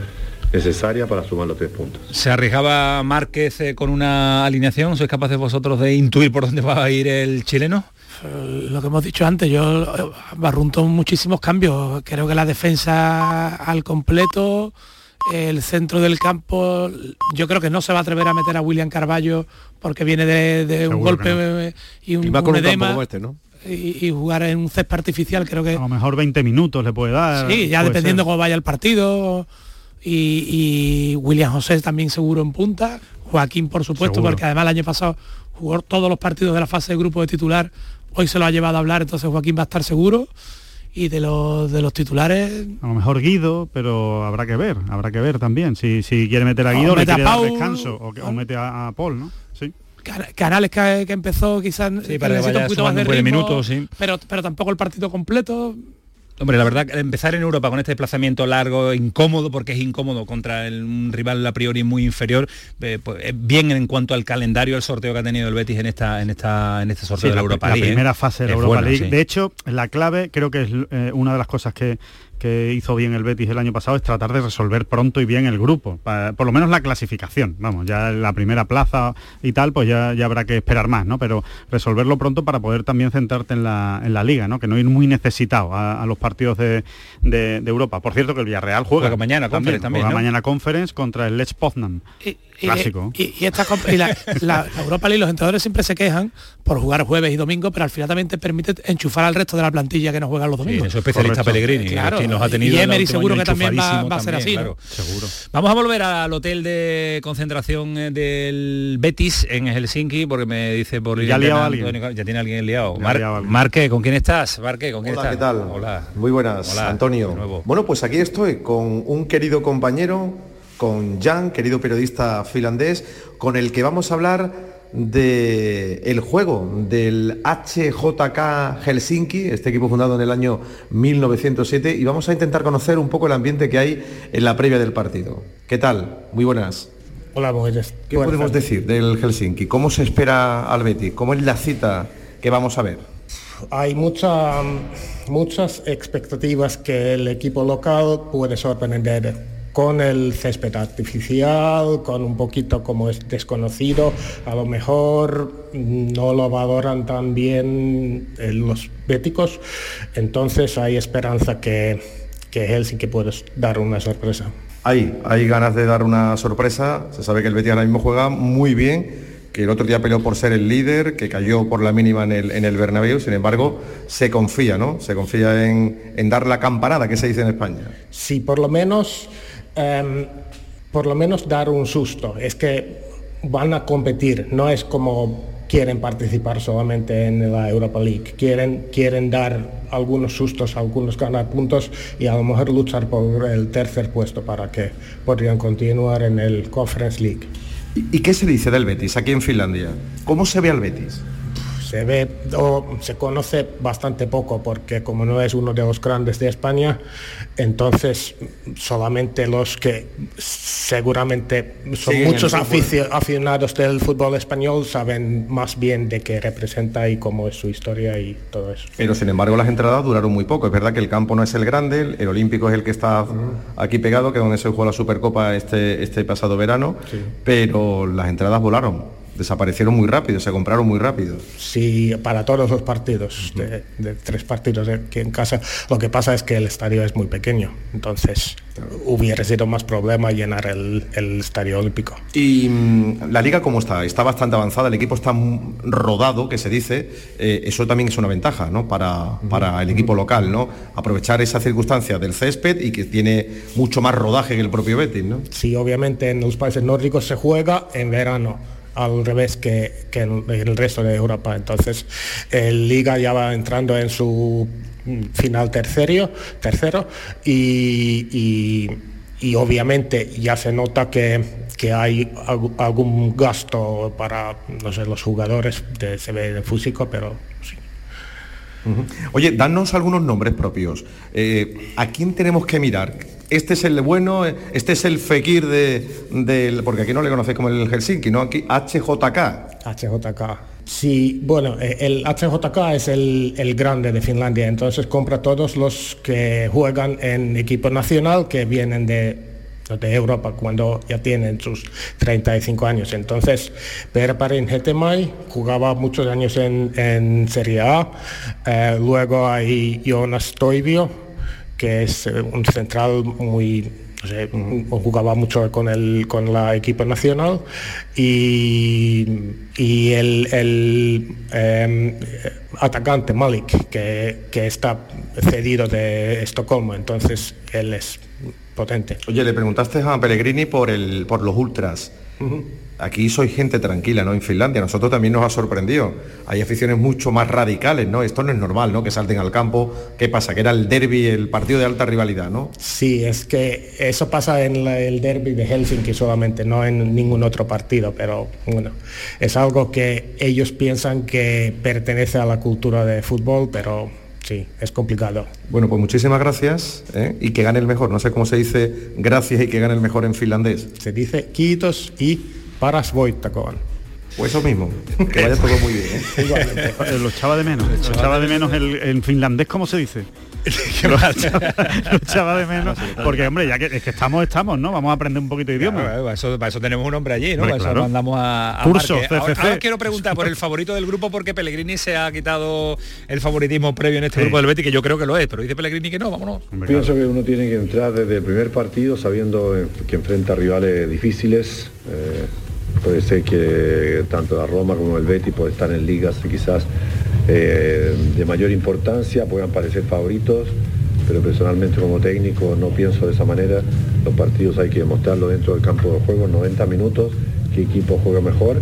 necesaria para sumar los tres puntos. ¿Se arriesgaba Márquez eh, con una alineación? ¿Sois capaces vosotros de intuir por dónde va a ir el chileno? Lo que hemos dicho antes, yo eh, barrunto muchísimos cambios. Creo que la defensa al completo, el centro del campo, yo creo que no se va a atrever a meter a William Carballo porque viene de, un golpe y un, edema. Este, y, jugar en un césped artificial creo que a lo mejor 20 minutos le puede dar sí ya dependiendo cómo vaya el partido. Y, William José también seguro en punta. Joaquín por supuesto porque además el año pasado jugó todos los partidos de la fase de grupo de titular hoy se lo ha llevado a hablar, entonces Joaquín va a estar seguro. Y de los, de los titulares... A lo mejor Guido, pero habrá que ver, habrá que ver también. Si, si quiere meter a Guido, le quiere dar descanso, o, mete a, Paul, ¿no? Sí. Canales que, empezó quizás sí, para que un poquito más de ritmo, minutos, sí. pero, pero tampoco el partido completo. Hombre, la verdad, empezar en Europa con este desplazamiento largo, incómodo, porque es incómodo contra un rival a priori muy inferior, eh, pues, bien en cuanto al calendario, el sorteo que ha tenido el Betis en esta en esta en este sorteo de la, Europa League. La primera ¿eh? fase de la Europa League. De hecho, la clave creo que es eh, una de las cosas que, que hizo bien el Betis el año pasado es tratar de resolver pronto y bien el grupo, por lo menos la clasificación, vamos, ya la primera plaza y tal, pues ya, ya habrá que esperar más, ¿no? Pero resolverlo pronto para poder también centrarte en la, en la liga, ¿no? Que no ir muy necesitado a, los partidos de, de, Europa. Por cierto que el Villarreal juega, mañana también, también mañana Conference contra el Lech Poznan. Clásico. Y, esta, la, Europa League, los entrenadores siempre se quejan por jugar jueves y domingo, pero al final también te permite enchufar al resto de la plantilla que no juega los domingos. eso especialista Pellegrini, claro. nos ha tenido y Emery seguro que también va, a ser así. Seguro. Vamos a volver al hotel de concentración eh, del Betis en Helsinki, porque me dice por ya, liado alguien. ya tiene alguien liado. Marque, ¿con quién estás? Marque, ¿con quién Hola, estás? ¿qué tal? Hola. Muy buenas, Antonio. Bueno, pues aquí estoy con un querido compañero con Jan, querido periodista finlandés, con el que vamos a hablar de el juego del HJK Helsinki, este equipo fundado en el año 1907, y vamos a intentar conocer un poco el ambiente que hay en la previa del partido. ¿Qué tal? Muy buenas. Hola, buenas. ¿Qué podemos decir del Helsinki? ¿Cómo se espera al Betis? ¿Cómo es la cita que vamos a ver? Hay mucha, muchas expectativas que el equipo local puede sorprender con el césped artificial, con un poquito como es desconocido, a lo mejor no lo valoran tan bien eh, los béticos, entonces hay esperanza que, que Helsinki puede dar una sorpresa. Hay, hay ganas de dar una sorpresa, se sabe que el Betis ahora mismo juega muy bien, que el otro día peleó por ser el líder, que cayó por la mínima en el, en el Bernabéu, sin embargo, se confía, ¿no? Se confía en, en dar la campanada, que se dice en España. Sí, por lo menos Em, por lo menos dar un susto. Es que van a competir, no es como quieren participar solamente en la Europa League, quieren, quieren dar algunos sustos, algunos ganar puntos y a lo mejor luchar por el tercer puesto para que podrían continuar en el Conference League. ¿Y, qué se dice del Betis aquí en Finlandia? ¿Cómo se ve al Betis? Se ve o se conoce bastante poco porque como no es uno de los grandes de España, entonces solamente los que seguramente son muchos aficionados del fútbol español saben más bien de qué representa y cómo es su historia y todo eso. Pero sin embargo las entradas duraron muy poco. Es verdad que el campo no es el grande, el, el Olímpico es el que está aquí pegado, que es donde se jugó la Supercopa este, este pasado verano, pero las entradas volaron, desaparecieron muy rápido, se compraron muy rápido. Sí, para todos los partidos, de, de tres partidos aquí en casa. Lo que pasa es que el estadio es muy pequeño, entonces hubiera sido más problema llenar el, el estadio olímpico. Y mm, la liga cómo está? Está bastante avanzada, el equipo está rodado, que se dice, eh, eso también es una ventaja, ¿no? Para, para el equipo local, ¿no? Aprovechar esa circunstancia del césped y que tiene mucho más rodaje que el propio Betis, ¿no? Sí, obviamente en los países nórdicos se juega en verano, al revés que, que el resto de Europa. Entonces, el Liga ya va entrando en su final tercero, y, y- obviamente ya se nota que, que hay algún gasto para, no sé, los jugadores, de, se de físico, pero Oye, danos algunos nombres propios. Eh, ¿A quién tenemos que mirar? Este es el bueno, este es el Fekir de. Porque aquí no le conocéis como el Helsinki, ¿no? Aquí HJK. HJK. Sí, bueno, eh, el HJK es el, el grande de Finlandia, entonces compra todos los que juegan en equipo nacional que vienen de, de Europa cuando ya tienen sus 35 años. Entonces, Perparin Hetemai jugaba muchos años en, en Serie A, eh, luego hay Jonas Toivio, que es eh, un central muy sé, jugaba mucho con el con la equipo nacional. Y, y el, el, em, atacante Malik que, que está cedido de Estocolmo. Entonces él es potente Oye, le preguntaste a Pellegrini por, el, por los ultras. Aquí soy gente tranquila, ¿no? En Finlandia. Nosotros también nos ha sorprendido. Hay aficiones mucho más radicales, ¿no? Esto no es normal, ¿no? Que salten al campo. ¿Qué pasa? Que era el derby, el partido de alta rivalidad, ¿no? Sí, es que eso pasa en la- el derby de Helsinki solamente, no en ningún otro partido, pero bueno, es algo que ellos piensan que pertenece a la cultura de fútbol, pero sí, es complicado. Bueno, pues muchísimas gracias ¿eh? y que gane el mejor. No sé cómo se dice gracias y que gane el mejor en finlandés. Se dice kiitos y paras voittakoon. Pues eso mismo, que vaya todo muy bien. ¿eh? [laughs] Eh, Lo echaba de menos. Lo echaba de menos el, en finlandés, ¿cómo se dice? [laughs] lo, echaba, lo echaba de menos. [laughs] Porque, hombre, ya que, es que estamos, estamos, ¿no? Vamos a aprender un poquito de idioma. Claro, para, eso, para eso tenemos un hombre allí, ¿no? Hombre, para eso claro. mandamos a, a Curso. Ahora, ahora os quiero preguntar por el favorito del grupo porque Pellegrini se ha quitado el favoritismo previo en este Sí. grupo del Betis, que yo creo que lo es, pero dice Pellegrini que no, vámonos. Pienso que uno tiene que entrar desde el primer partido sabiendo eh, que enfrenta rivales difíciles. eh, puede ser que tanto la Roma como el Betis pueden estar en ligas quizás eh, de mayor importancia, puedan parecer favoritos, pero personalmente como técnico no pienso de esa manera. Los partidos hay que demostrarlo dentro del campo de juego, 90 minutos, qué equipo juega mejor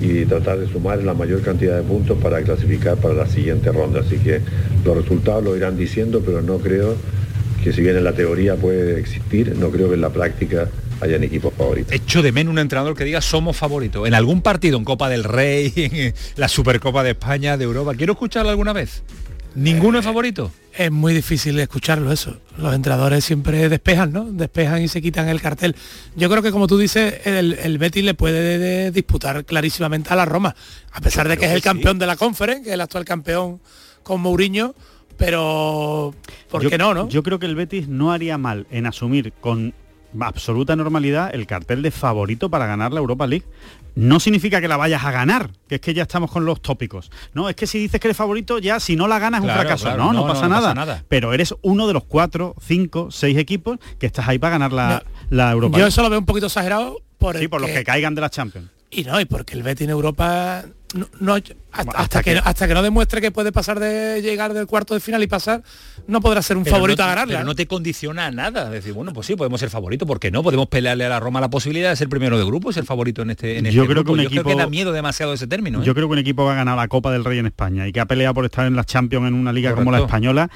y tratar de sumar la mayor cantidad de puntos para clasificar para la siguiente ronda. Así que los resultados lo irán diciendo, pero no creo que si bien en la teoría puede existir, no creo que en la práctica hayan equipos favoritos. Echo de menos un entrenador que diga somos favoritos. En algún partido, en Copa del Rey, [laughs] en la Supercopa de España, de Europa. ¿Quiero escucharlo alguna vez? ¿Ninguno es favorito? Es muy difícil escucharlo eso. Los entrenadores siempre despejan, ¿no? Despejan y se quitan el cartel. Yo creo que como tú dices, el, el Betis le puede de- disputar clarísimamente a la Roma, a pesar de que es el campeón de la Conference, que es el actual campeón con Mourinho, pero ¿por Yo- qué no, no? Yo creo que el Betis no haría mal en asumir con absoluta normalidad el cartel de favorito para ganar la Europa League. No significa que la vayas a ganar, que es que ya estamos con los tópicos. No, es que si dices que eres favorito, ya si no la ganas es un fracaso. claro, no, no, no, pasa, no, no nada. pasa nada. Pero eres uno de los cuatro, cinco, seis equipos que estás ahí para ganar la, la Europa Yo League. eso lo veo un poquito exagerado por, Sí, el por los que caigan de la Champions. Y no, y porque el Betis en Europa no, no- hasta, hasta hasta que, que- hasta que no demuestre que puede pasar de llegar del cuarto de final y pasar, no podrá ser un favorito no- a ganarla. Pero no te condiciona a nada. Decir, bueno, pues sí, podemos ser favorito, ¿por qué no? Podemos pelearle a la Roma la posibilidad de ser primero de grupo y ser favorito en este, en este Yo creo que grupo. un Yo creo equipo- que da miedo demasiado ese término. ¿eh? Yo creo que un equipo va a ganar la Copa del Rey en España y que ha peleado por estar en la Champions en una liga como la española,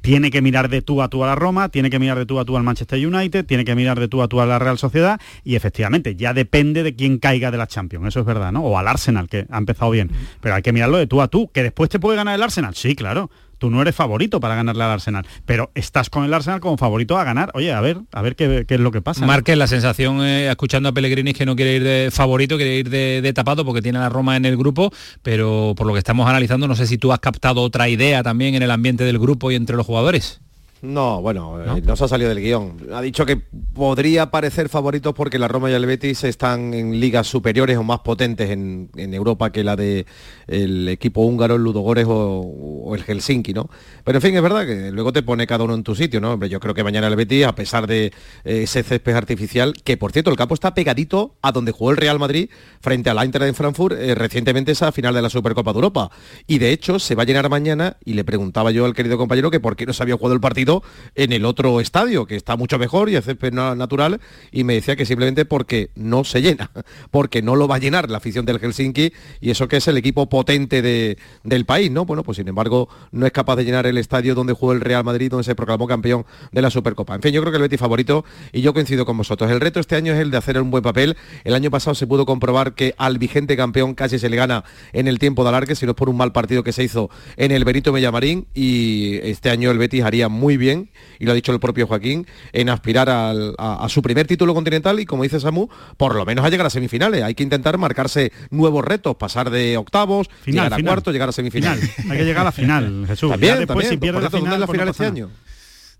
tiene que mirar de tú a tú a la Roma, tiene que mirar de tú a tú al Manchester United, tiene que mirar de tú a tú a la Real Sociedad y efectivamente ya depende de quién caiga de la Champions, eso es verdad, ¿no? O al Arsenal, que ha empezado bien. Pero hay que mirarlo de tú a tú, que después te puede ganar el Arsenal, sí, claro, tú no eres favorito para ganarle al Arsenal, pero estás con el Arsenal como favorito a ganar. Oye, a ver, a ver qué, es lo que pasa. Marque la sensación, eh, escuchando a Pellegrini, es que no quiere ir de favorito, quiere ir de, de, tapado porque tiene a la Roma en el grupo, pero por lo que estamos analizando, no sé si tú has captado otra idea también en el ambiente del grupo y entre los jugadores. No, bueno, ¿No? Eh, ¿No? se ha salido del guion. Ha dicho que podría parecer favoritos porque la Roma y el Betis están en ligas superiores o más potentes en, en Europa que la de el equipo húngaro, el Ludogores o, o, el Helsinki, ¿no? Pero en fin, es verdad que luego te pone cada uno en tu sitio, ¿no? Yo creo que mañana el Betis, a pesar de eh, ese césped artificial, que por cierto el campo está pegadito a donde jugó el Real Madrid frente al Inter de Frankfurt eh, recientemente esa final de la Supercopa de Europa. Y de hecho se va a llenar mañana y le preguntaba yo al querido compañero que por qué no se había jugado el partido en el otro estadio, que está mucho mejor y es césped natural, y me decía que simplemente porque no se llena, [laughs] porque no lo va a llenar la afición del Helsinki y eso que es el equipo potente de, del país, ¿no? Bueno, pues sin embargo no es capaz de llenar el estadio donde jugó el Real Madrid, donde se proclamó campeón de la Supercopa. En fin, yo creo que el Betis favorito y yo coincido con vosotros. El reto este año es el de hacer un buen papel. El año pasado se pudo comprobar que al vigente campeón casi se le gana en el tiempo de alargue, si no es por un mal partido que se hizo en el Benito Mellamarín y este año el Betis haría muy bien y lo ha dicho el propio Joaquín, en aspirar al, a, a, su primer título continental y, como dice Samu, por lo menos a llegar a semifinales. Hay que intentar marcarse nuevos retos, pasar de octavos, final, llegar a final. cuarto, llegar a semifinal. Final. Hay que llegar a la final, [laughs] Jesús. También, ya después, también. si pierde la final, ¿Dónde es la final no este año?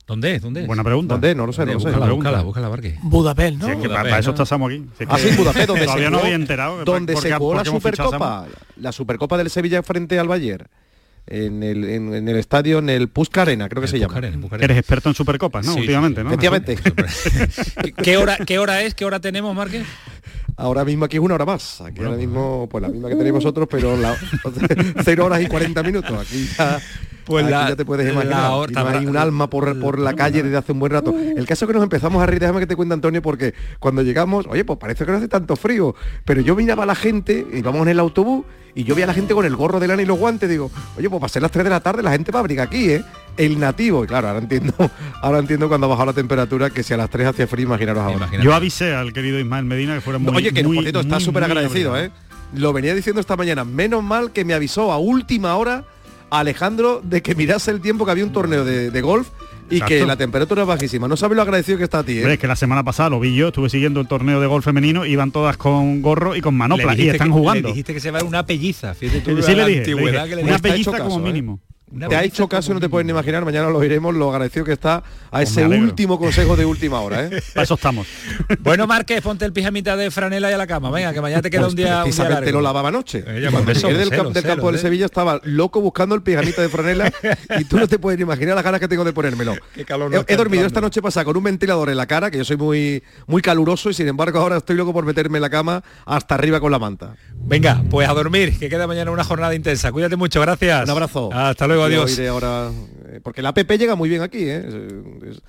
¿Dónde es? ¿Dónde es? Buena pregunta. ¿Dónde? No lo sé, no lo sé. Búscala, La búscala, búscala, Barque. Budapest, ¿no? Sí, es que para, Budapest, para eso ¿no? estamos aquí. Si es Ah, que sí, Budapest, donde todavía se no jugó, había enterado. donde porque- se jugó la Supercopa, la Supercopa del Sevilla frente al Bayern. En el, en, en el estadio, en el Pusca Arena, creo que se llama. Buscaré. Eres experto en Supercopas, ¿no? Sí, Últimamente, sí. ¿no? Efectivamente. [laughs] ¿Qué hora, ¿Qué hora es? ¿Qué hora tenemos, Márquez? Ahora mismo aquí es una hora más. Aquí ahora mismo, pues la misma que tenéis vosotros, pero la, [laughs] [laughs] 0 horas y 40 minutos. Aquí ya, Pues aquí la- ya te puedes la imaginar. no hay un alma por, por la calle desde hace un buen rato. El caso es que nos empezamos a reír, déjame que te cuente Antonio, porque cuando llegamos, oye, pues parece que no hace tanto frío. Pero yo miraba a la gente, íbamos en el autobús, y yo vi a la gente con el gorro de lana y los guantes, digo, oye, pues para ser las 3 de la tarde la gente va a abrigar aquí, ¿eh? El nativo. Y claro, ahora entiendo, [laughs] ahora entiendo cuando ha bajado la temperatura que si a las 3 hacía frío, imaginaros ahora. Imagínate. Yo avisé al querido Ismael Medina que fuera muy Oye, que muy, por cierto está muy, súper muy agradecido. ¿eh? Lo venía diciendo esta mañana. Menos mal que me avisó a última hora Alejandro de que mirase el tiempo que había un torneo de, de golf y Exacto. que la temperatura es bajísima. No sabe lo agradecido que está a ti, Hombre, ¿eh? es que la semana pasada lo vi yo, estuve siguiendo el torneo de golf femenino, iban todas con gorro y con manopla Le y están que- jugando. Le dijiste que se va a una pelliza. Fíjate tú Sí, la le dije, le antigüedad dije, que le una pelliza como caso, ¿eh? Una Te ha hecho caso no te pueden imaginar, mañana lo oiremos, lo agradecido que está a Pues ese me alegro. último consejo de última hora, ¿eh? [laughs] Para eso estamos. Bueno, Márquez, ponte el pijamita de franela y a la cama. Venga, que mañana te queda Pues un día, un día precisamente largo. lo lavaba anoche. Eh, ya, Cuando eso, llegué del, del campo del sé. Sevilla estaba loco buscando el pijamita de franela y tú no te puedes ni imaginar las ganas que tengo de ponérmelo. [laughs] Qué calor nos he, he dormido entrando. esta noche pasada con un ventilador en la cara, que yo soy muy, muy caluroso y sin embargo ahora estoy loco por meterme en la cama hasta arriba con la manta. Venga, pues a dormir, que queda mañana una jornada intensa. Cuídate mucho, gracias. Un abrazo. Hasta luego, Yo adiós. iré ahora, eh, porque la app llega muy bien aquí, ¿eh?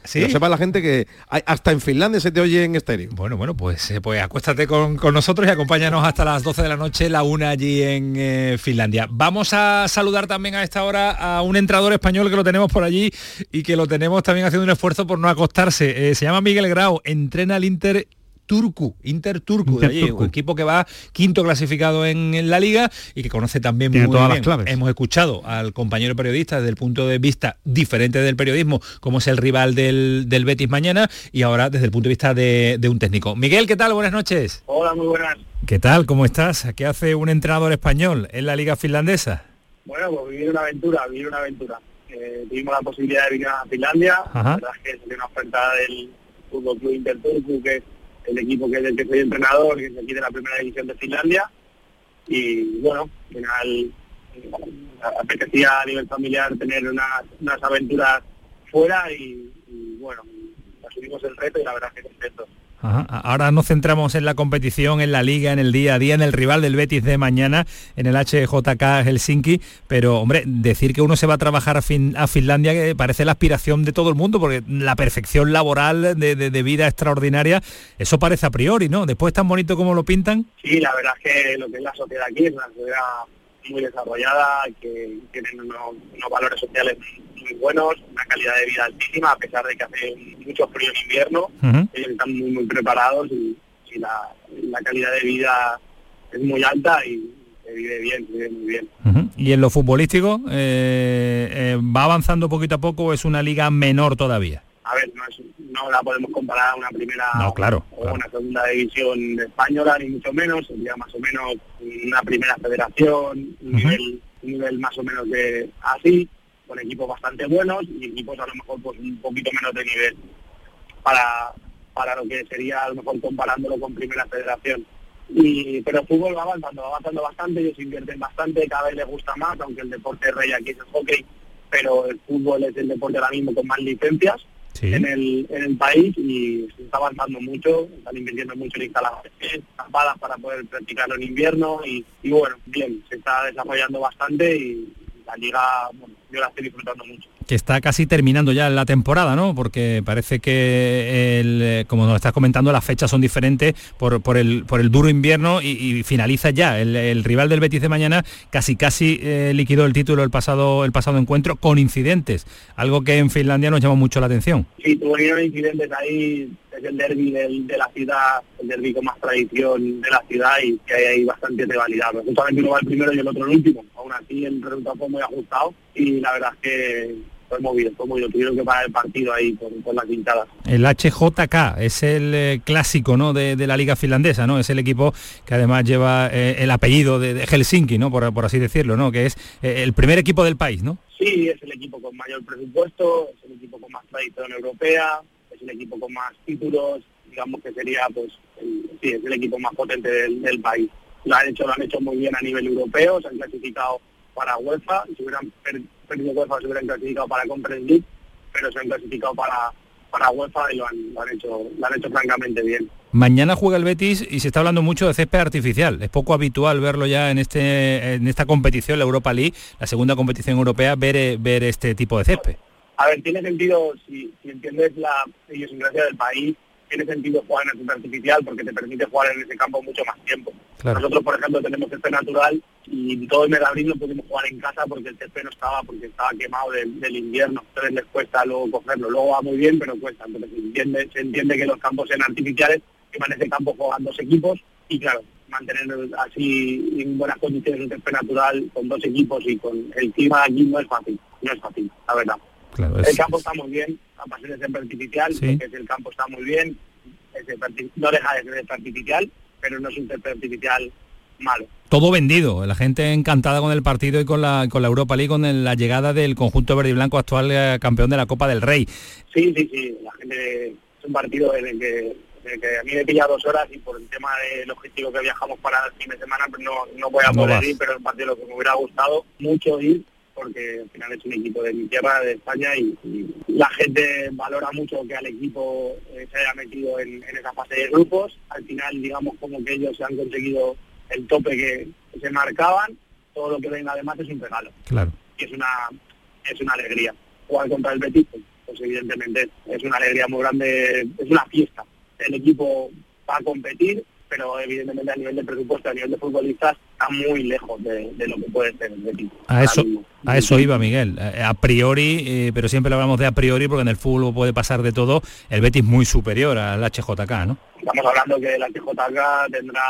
¿Sí? Que lo sepa la gente que hay- hasta en Finlandia se te oye en estéreo. Bueno, bueno, pues, eh, pues acuéstate con, con nosotros y acompáñanos hasta las 12 de la noche, la una allí en eh, Finlandia. Vamos a saludar también a esta hora a un entrador español que lo tenemos por allí y que lo tenemos también haciendo un esfuerzo por no acostarse. Eh, se llama Miguel Grau, entrena al Inter Turku, Inter Turku, de Inter allí, Turku. un equipo que va quinto clasificado en, en la liga y que conoce también Tiene muy todas bien. las claves. Hemos escuchado al compañero periodista desde el punto de vista diferente del periodismo, como es el rival del, del Betis mañana, y ahora desde el punto de vista de, de un técnico. Miguel, ¿qué tal? Buenas noches. Hola, muy buenas. ¿Qué tal? ¿Cómo estás? ¿Qué hace un entrenador español en la liga finlandesa? Bueno, pues vivir una aventura, vivir una aventura. Eh, tuvimos la posibilidad de venir a Finlandia, Ajá. la verdad es que salió una oferta del Fútbol Club Interturku, que es el equipo que del que soy entrenador, que es aquí de la primera división de Finlandia, y bueno, al final eh, apetecía a nivel familiar tener unas, unas aventuras fuera y, y bueno, asumimos el reto y la verdad es que contentos. Ahora nos centramos en la competición, en la liga, en el día a día, en el rival del Betis de mañana, en el HJK Helsinki, pero hombre, decir que uno se va a trabajar a, fin- a Finlandia que parece la aspiración de todo el mundo, porque la perfección laboral de vida extraordinaria, eso parece a priori, ¿no? Después tan bonito como lo pintan. Sí, la verdad es que lo que es la sociedad aquí es una sociedad muy desarrollada, que tiene unos, unos valores sociales muy buenos, una calidad de vida altísima, a pesar de que hace mucho frío en invierno, ellos están muy, muy preparados y, la, calidad de vida es muy alta y se vive bien, se vive muy bien. ¿Y en lo futbolístico eh, eh, va avanzando poquito a poco o es una liga menor todavía? A ver, no, no la podemos comparar a una primera claro, o una segunda división española, ni mucho menos, sería más o menos una primera federación, un, nivel, un nivel más o menos de así, con equipos bastante buenos y equipos a lo mejor pues un poquito menos de nivel para, para lo que sería a lo mejor comparándolo con primera federación. Y, pero el fútbol va avanzando, va avanzando bastante, ellos invierten bastante, cada vez les gusta más, aunque el deporte rey aquí es el hockey, pero el fútbol es el deporte ahora mismo con más licencias en, el, en el país y se está avanzando mucho, están invirtiendo mucho en instalaciones, tapadas para poder practicarlo en invierno y, y bueno, bien, se está desarrollando bastante y la liga, bueno, yo la estoy disfrutando mucho que está casi terminando ya la temporada, ¿no? Porque parece que, el, como nos estás comentando, las fechas son diferentes por, por, el, por el duro invierno y, finaliza ya. El, rival del Betis de mañana casi casi eh, liquidó el título el pasado, el pasado encuentro con incidentes, algo que en Finlandia nos llama mucho la atención. Sí, tuvieron incidentes ahí, es el derby de la ciudad, el derby con más tradición de la ciudad y que hay ahí bastante rivalidad. Justamente uno va el primero y el otro el último. Así el resultado fue muy ajustado y la verdad es que fue movido, fue movido. Tuvieron que parar el partido ahí por, la quintada. El HJK es el eh, clásico ¿no? De, la liga finlandesa, ¿no? Es el equipo que además lleva eh, el apellido de, Helsinki, ¿no? Por, así decirlo, ¿no? Que es eh, el primer equipo del país, ¿no? Sí, es el equipo con mayor presupuesto, es el equipo con más tradición europea, es el equipo con más títulos, digamos que sería, pues, el, sí, es el equipo más potente del, país. Lo han hecho, lo han hecho muy bien a nivel europeo, se han clasificado para UEFA, si hubieran perdido UEFA se hubieran clasificado para Conference League, pero se han clasificado para, para UEFA y lo han, hecho, lo han hecho francamente bien. Mañana juega el Betis y se está hablando mucho de césped artificial. Es poco habitual verlo ya en este en esta competición, la Europa League, la segunda competición europea, ver, ver este tipo de césped. A ver, tiene sentido si, si entiendes la idiosincrasia del país tiene sentido jugar en el artificial porque te permite jugar en ese campo mucho más tiempo. Nosotros, por ejemplo, tenemos césped natural y todo el mes de abril no pudimos jugar en casa porque el césped no estaba, porque estaba quemado del, invierno. Entonces les cuesta luego cogerlo. Luego va muy bien, pero cuesta. Entonces se entiende, se entiende que los campos sean artificiales, que van en ese campo juegan dos equipos y claro, mantener así en buenas condiciones un césped natural con dos equipos y con el clima aquí no es fácil, no es fácil, la verdad. El campo está muy bien, aparte de ser artificial, porque el campo está muy bien, no deja de ser artificial, pero no es un césped artificial malo. Todo vendido, la gente encantada con el partido y con la, con la Europa League, con la llegada del conjunto verde y blanco actual eh, campeón de la Copa del Rey. Sí, sí, sí, la gente es un partido en el que, a mí me pilla dos horas y por el tema del objetivo que viajamos para el fin de semana pues no, no voy a poder ir, pero el partido lo que me hubiera gustado mucho ir porque al final es un equipo de mi tierra, de España, y, la gente valora mucho que al equipo eh, se haya metido en, esa fase de grupos. Al final, digamos, como que ellos se han conseguido el tope que, se marcaban, todo lo que venga además es un regalo. Claro. Y es una, es una alegría. Jugar contra el Betis, pues, pues evidentemente es una alegría muy grande, es una fiesta. El equipo va a competir, pero evidentemente a nivel de presupuesto, a nivel de futbolistas, está muy lejos de, lo que puede ser el Betis. A eso, a eso iba Miguel. A priori, eh, pero siempre hablamos de a priori porque en el fútbol puede pasar de todo. El Betis muy superior al HJK, ¿no? Estamos hablando que el HJK tendrá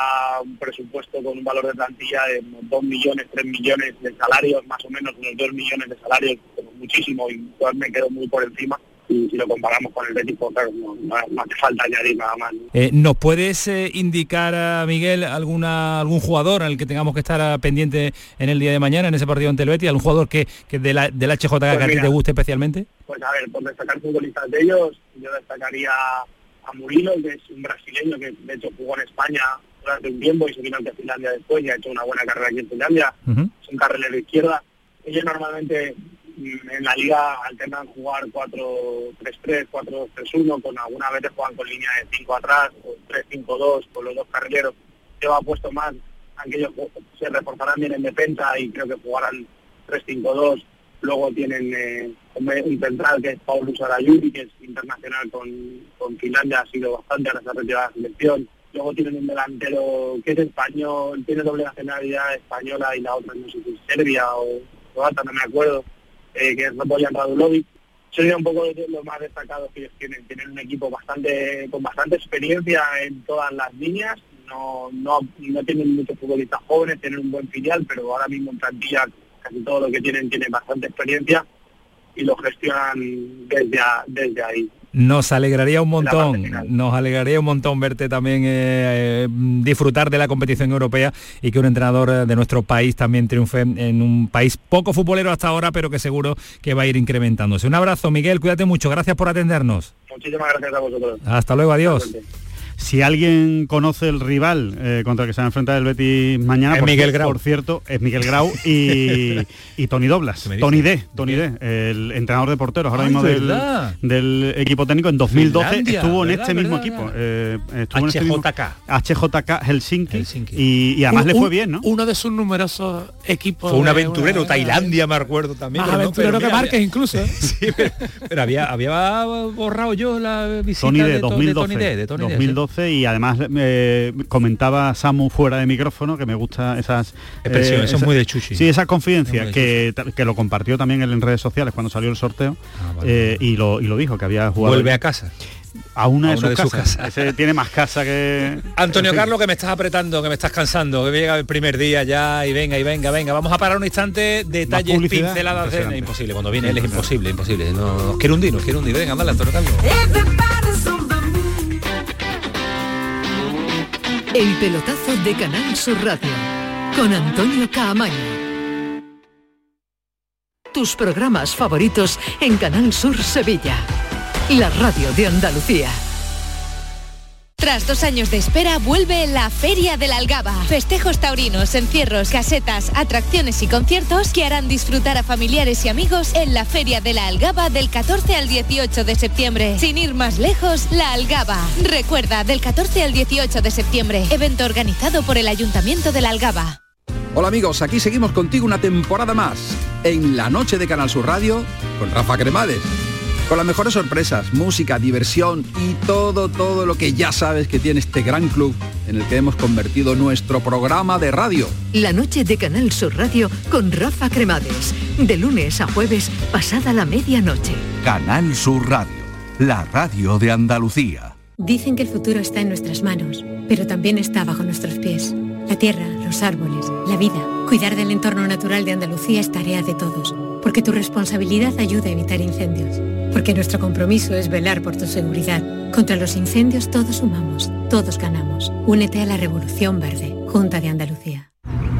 un presupuesto con un valor de plantilla de 2 millones, 3 millones de salarios, más o menos unos 2 millones de salarios, muchísimo, y me quedo muy por encima si lo comparamos con el Betis, pues no, hace falta añadir nada más. Eh, ¿Nos puedes eh, indicar, a Miguel, alguna algún jugador al que tengamos que estar pendiente en el día de mañana, en ese partido ante el Betis? ¿Algún jugador que, que de la, del HJ pues que a ti te guste especialmente? Pues a ver, por destacar futbolistas de ellos, yo destacaría a Murilo, que es un brasileño que de hecho jugó en España durante un tiempo y se vino ante Finlandia después y ha hecho una buena carrera aquí en Finlandia. Es un carrilero izquierda. Ellos normalmente en la liga alternan jugar 4-3-3, 4-3-1, con algunas veces juegan con línea de 5 atrás, o 3-5-2, con los dos carrileros. Yo ha puesto más, aquellos se reforzarán bien en defensa y creo que jugarán 3-5-2. Luego tienen eh, un central que es Paul Sarayuri, que es internacional con, con Finlandia, ha sido bastante, a la retirada de la selección. Luego tienen un delantero que es español, tiene doble nacionalidad española y la otra no sé si es Serbia o croata, no me acuerdo eh, que es Boyan Radulovic, sería un poco lo más destacado que ellos tienen. Tienen un equipo bastante con bastante experiencia en todas las líneas. No, no, no tienen muchos futbolistas jóvenes, tienen un buen filial, pero ahora mismo en plantilla casi todo lo que tienen tiene bastante experiencia y lo gestionan desde, desde ahí. Nos alegraría un montón, nos alegraría un montón verte también eh, eh, disfrutar de la competición europea y que un entrenador eh, de nuestro país también triunfe en un país poco futbolero hasta ahora, pero que seguro que va a ir incrementándose. Un abrazo, Miguel, cuídate mucho, gracias por atendernos. Muchísimas gracias a vosotros. Hasta luego, adiós. Si alguien conoce el rival eh, contra el que se va a enfrentar el Betis mañana, por, Miguel Grau. por cierto, es Miguel [laughs] Grau y, y Tony Doblas. Tony D, Tony D, el entrenador de porteros ahora mismo del, equipo técnico. En 2012 este eh, estuvo en este mismo equipo. Estuvo HJK. En este HJK Helsinki. Helsinki. Y, además le fue bien, ¿no? Uno de sus numerosos equipos. Fue un aventurero. Tailandia me acuerdo también. Más pero aventurero no, pero que Márquez incluso. ¿eh? [laughs] sí, pero, había, había borrado yo la visita Tony de, de, de Tony D. De Tony 12 y además eh, comentaba Samu fuera de micrófono que me gusta esas expresiones, eh, esa, muy de chuchi. Sí, esa confidencia que, que, lo compartió también en redes sociales cuando salió el sorteo ah, vale. eh, y, lo, y lo dijo, que había jugado. Vuelve a casa a una, a de, una sus de, sus casas. Ese tiene más casa que... Antonio en fin. Carlos, que me estás apretando, que me estás cansando, que llega el primer día ya y venga, y venga, venga. Vamos a parar un instante, detalles, pinceladas de... Imposible, cuando viene él es imposible, imposible. No, quiero hundir, os quiero hundir. Venga, dale, Antonio Carlos. El pelotazo de Canal Sur Radio con Antonio Caamaño. Tus programas favoritos en Canal Sur Sevilla. La radio de Andalucía. Tras dos años de espera, vuelve la Feria de la Algaba. Festejos taurinos, encierros, casetas, atracciones y conciertos que harán disfrutar a familiares y amigos en la Feria de la Algaba del 14 al 18 de septiembre. Sin ir más lejos, la Algaba. Recuerda, del 14 al 18 de septiembre, evento organizado por el Ayuntamiento de la Algaba. Hola amigos, aquí seguimos contigo una temporada más en la noche de Canal Sur Radio con Rafa Cremades. Con las mejores sorpresas, música, diversión y todo, todo lo que ya sabes que tiene este gran club en el que hemos convertido nuestro programa de radio. La noche de Canal Sur Radio con Rafa Cremades. De lunes a jueves, pasada la medianoche. Canal Sur Radio, la radio de Andalucía. Dicen que el futuro está en nuestras manos, pero también está bajo nuestros pies. La tierra, los árboles, la vida. Cuidar del entorno natural de Andalucía es tarea de todos, porque tu responsabilidad ayuda a evitar incendios, porque nuestro compromiso es velar por tu seguridad. Contra los incendios todos sumamos, todos ganamos. Únete a la Revolución Verde, Junta de Andalucía.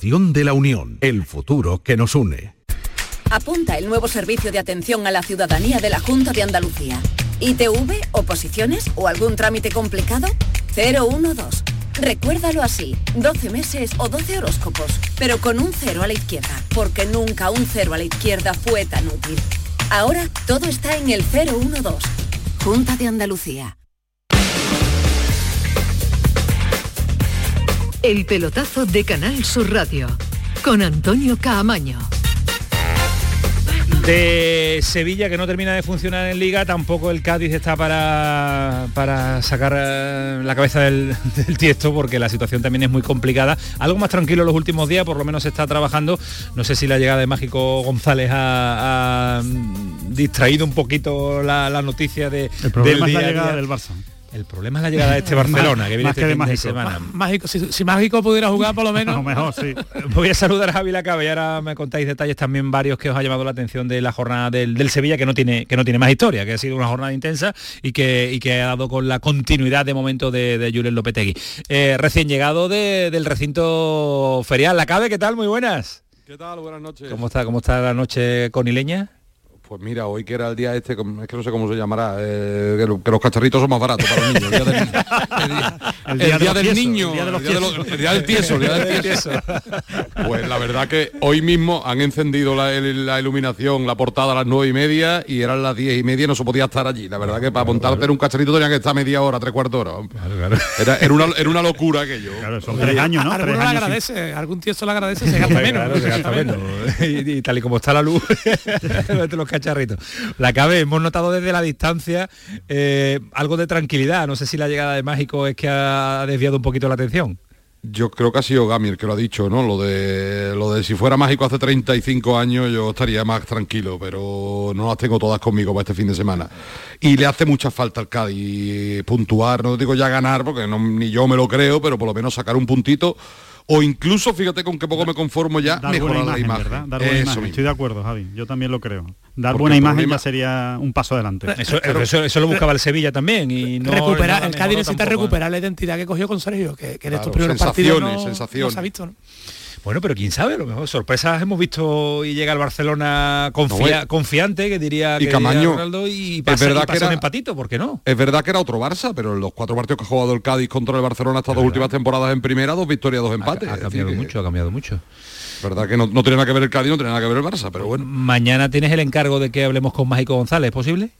de la Unión, el futuro que nos une. Apunta el nuevo servicio de atención a la ciudadanía de la Junta de Andalucía. ¿ITV, oposiciones o algún trámite complicado? 012. Recuérdalo así, 12 meses o 12 horóscopos, pero con un cero a la izquierda, porque nunca un cero a la izquierda fue tan útil. Ahora todo está en el 012. Junta de Andalucía. El pelotazo de Canal Sur Radio con Antonio Caamaño. De Sevilla que no termina de funcionar en Liga, tampoco el Cádiz está para, para sacar eh, la cabeza del, [laughs] del tiesto porque la situación también es muy complicada. Algo más tranquilo los últimos días, por lo menos se está trabajando. No sé si la llegada de Mágico González ha, ha, mm, distraído un poquito la, la noticia de, El problema del es la llegada día. del Barça. El problema es la llegada de este [laughs] Barcelona, que viene Más este que de fin de Mágico. semana. Mágico, si, si Mágico pudiera jugar por lo menos. [laughs] A lo mejor, sí. [laughs] Voy a saludar a Javi Lacabe y ahora me contáis detalles también varios que os ha llamado la atención de la jornada del, del Sevilla que no tiene que no tiene más historia, que ha sido una jornada intensa y que, y que ha dado con la continuidad de momento de, de Julen Lopetegui. Eh, recién llegado de- del recinto ferial. Lacabe, ¿qué tal? Muy buenas. ¿Qué tal? Buenas noches. ¿Cómo está, cómo está la noche conileña? Pues mira, hoy que era el día este, es que no sé cómo se llamará, eh, que, lo- que los cacharritos son más baratos para los niños. El día del, niño, el día del tieso, el día del tieso. Pues la verdad que hoy mismo han encendido la, el- la iluminación, la portada a las nueve y media y eran las diez y media y no se podía estar allí. La verdad que para montarte en un cacharrito tenía que estar media hora, tres cuartos de hora. Era, era una, era una locura aquello. son tres años, ¿no? Alguno sin- agradece, algún tieso le agradece, se gasta menos. Claro, se gasta menos. [laughs] y, y tal y como está la luz, [laughs] los cacharritos. La cabe, hemos notado desde la distancia eh, algo de tranquilidad. No sé si la llegada de Mágico es que ha desviado un poquito la atención. Yo creo que ha sido Gami el que lo ha dicho, ¿no? Lo de lo de si fuera mágico hace 35 años yo estaría más tranquilo, pero no las tengo todas conmigo para este fin de semana. Y le hace mucha falta al Cádiz puntuar, no digo ya ganar, porque no, ni yo me lo creo, pero por lo menos sacar un puntito. O incluso, fíjate con qué poco me conformo ya, Dar mejorar buena la imagen, imagen. ¿verdad? Dar buena Eso imagen. Estoy de acuerdo, Javi. Yo también lo creo. Dar Porque buena imagen problema- ya sería un paso adelante. Eso, eso- eso lo buscaba el Sevilla también. Y no, recuperar, el la Cádiz necesita tampoco, ¿eh? recuperar la identidad que cogió con Sergio, que, que en estos primeros partidos no, sensaciones, no sensaciones. se ha visto. ¿no? Bueno, pero quién sabe, a lo mejor sorpresas hemos visto y llega el Barcelona confia- No, confiante, que diría, y que Camaño, Ronaldo, y es pasa, verdad y pasa que un era- empatito, ¿por qué no? Es verdad que era otro Barça, pero en los cuatro partidos que ha jugado el Cádiz contra el Barcelona estas dos últimas temporadas en primera, dos victorias, dos empates. Ha Es cambiado que- mucho, ha cambiado mucho. verdad que no, no tiene nada que ver el Cádiz, no tiene nada que ver el Barça, pero bueno. Mañana tienes el encargo de que hablemos con Mágico González, ¿es posible?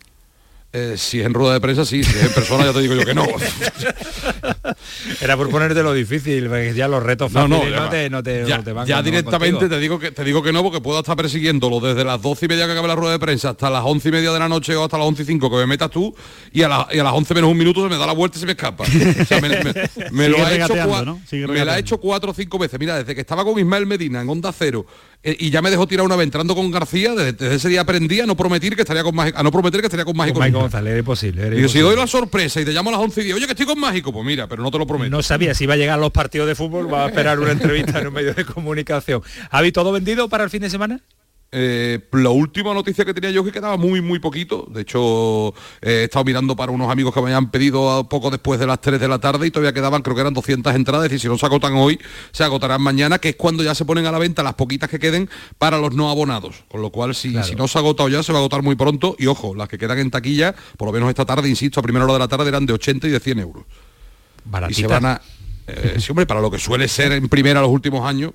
Eh, si es en rueda de prensa, sí, si es en persona ya te digo yo que no. [laughs] Era por ponerte lo difícil, porque ya los retos No, fáciles no, no, te, no te, ya, no te van ya directamente te digo que te digo que no porque puedo estar persiguiéndolo desde las 12 y media que acabe la rueda de prensa hasta las 11 y media de la noche o hasta las 11 y 5 que me metas tú y a, la- y a las 11 menos un minuto se me da la vuelta y se me escapa. O sea, me, me- me [laughs] lo ha hecho me la ha hecho cuatro o cinco veces. Mira, desde que estaba con Ismael Medina en Onda Cero y ya me dejó tirar una vez entrando con García, desde, desde ese día aprendí a no prometer que estaría con Mágico, a no prometer que estaría con Mágico. Con. González, era imposible. era Y yo, si doy la sorpresa y te llamo a las 11 y digo, oye, que estoy con Mágico, pues mira, pero no te lo prometo. No sabía si iba a llegar a los partidos de fútbol, va a esperar una [laughs] entrevista en un medio de comunicación. ¿Habéis todo vendido para el fin de semana? Eh, la última noticia que tenía yo es que quedaba muy muy poquito. De hecho, eh, he estado mirando para unos amigos que me habían pedido a poco después de las 3 de la tarde y todavía quedaban, creo que eran 200 entradas. Es decir, si no se agotan hoy, se agotarán mañana, que es cuando ya se ponen a la venta las poquitas que queden para los no abonados. Con lo cual, si, si no se ha agotado ya, se va a agotar muy pronto. Y ojo, las que quedan en taquilla, por lo menos esta tarde, insisto, a primera hora de la tarde eran de 80 y de 100 euros. Y se van a... eh, sí, hombre, para lo que suele ser en primera los últimos años.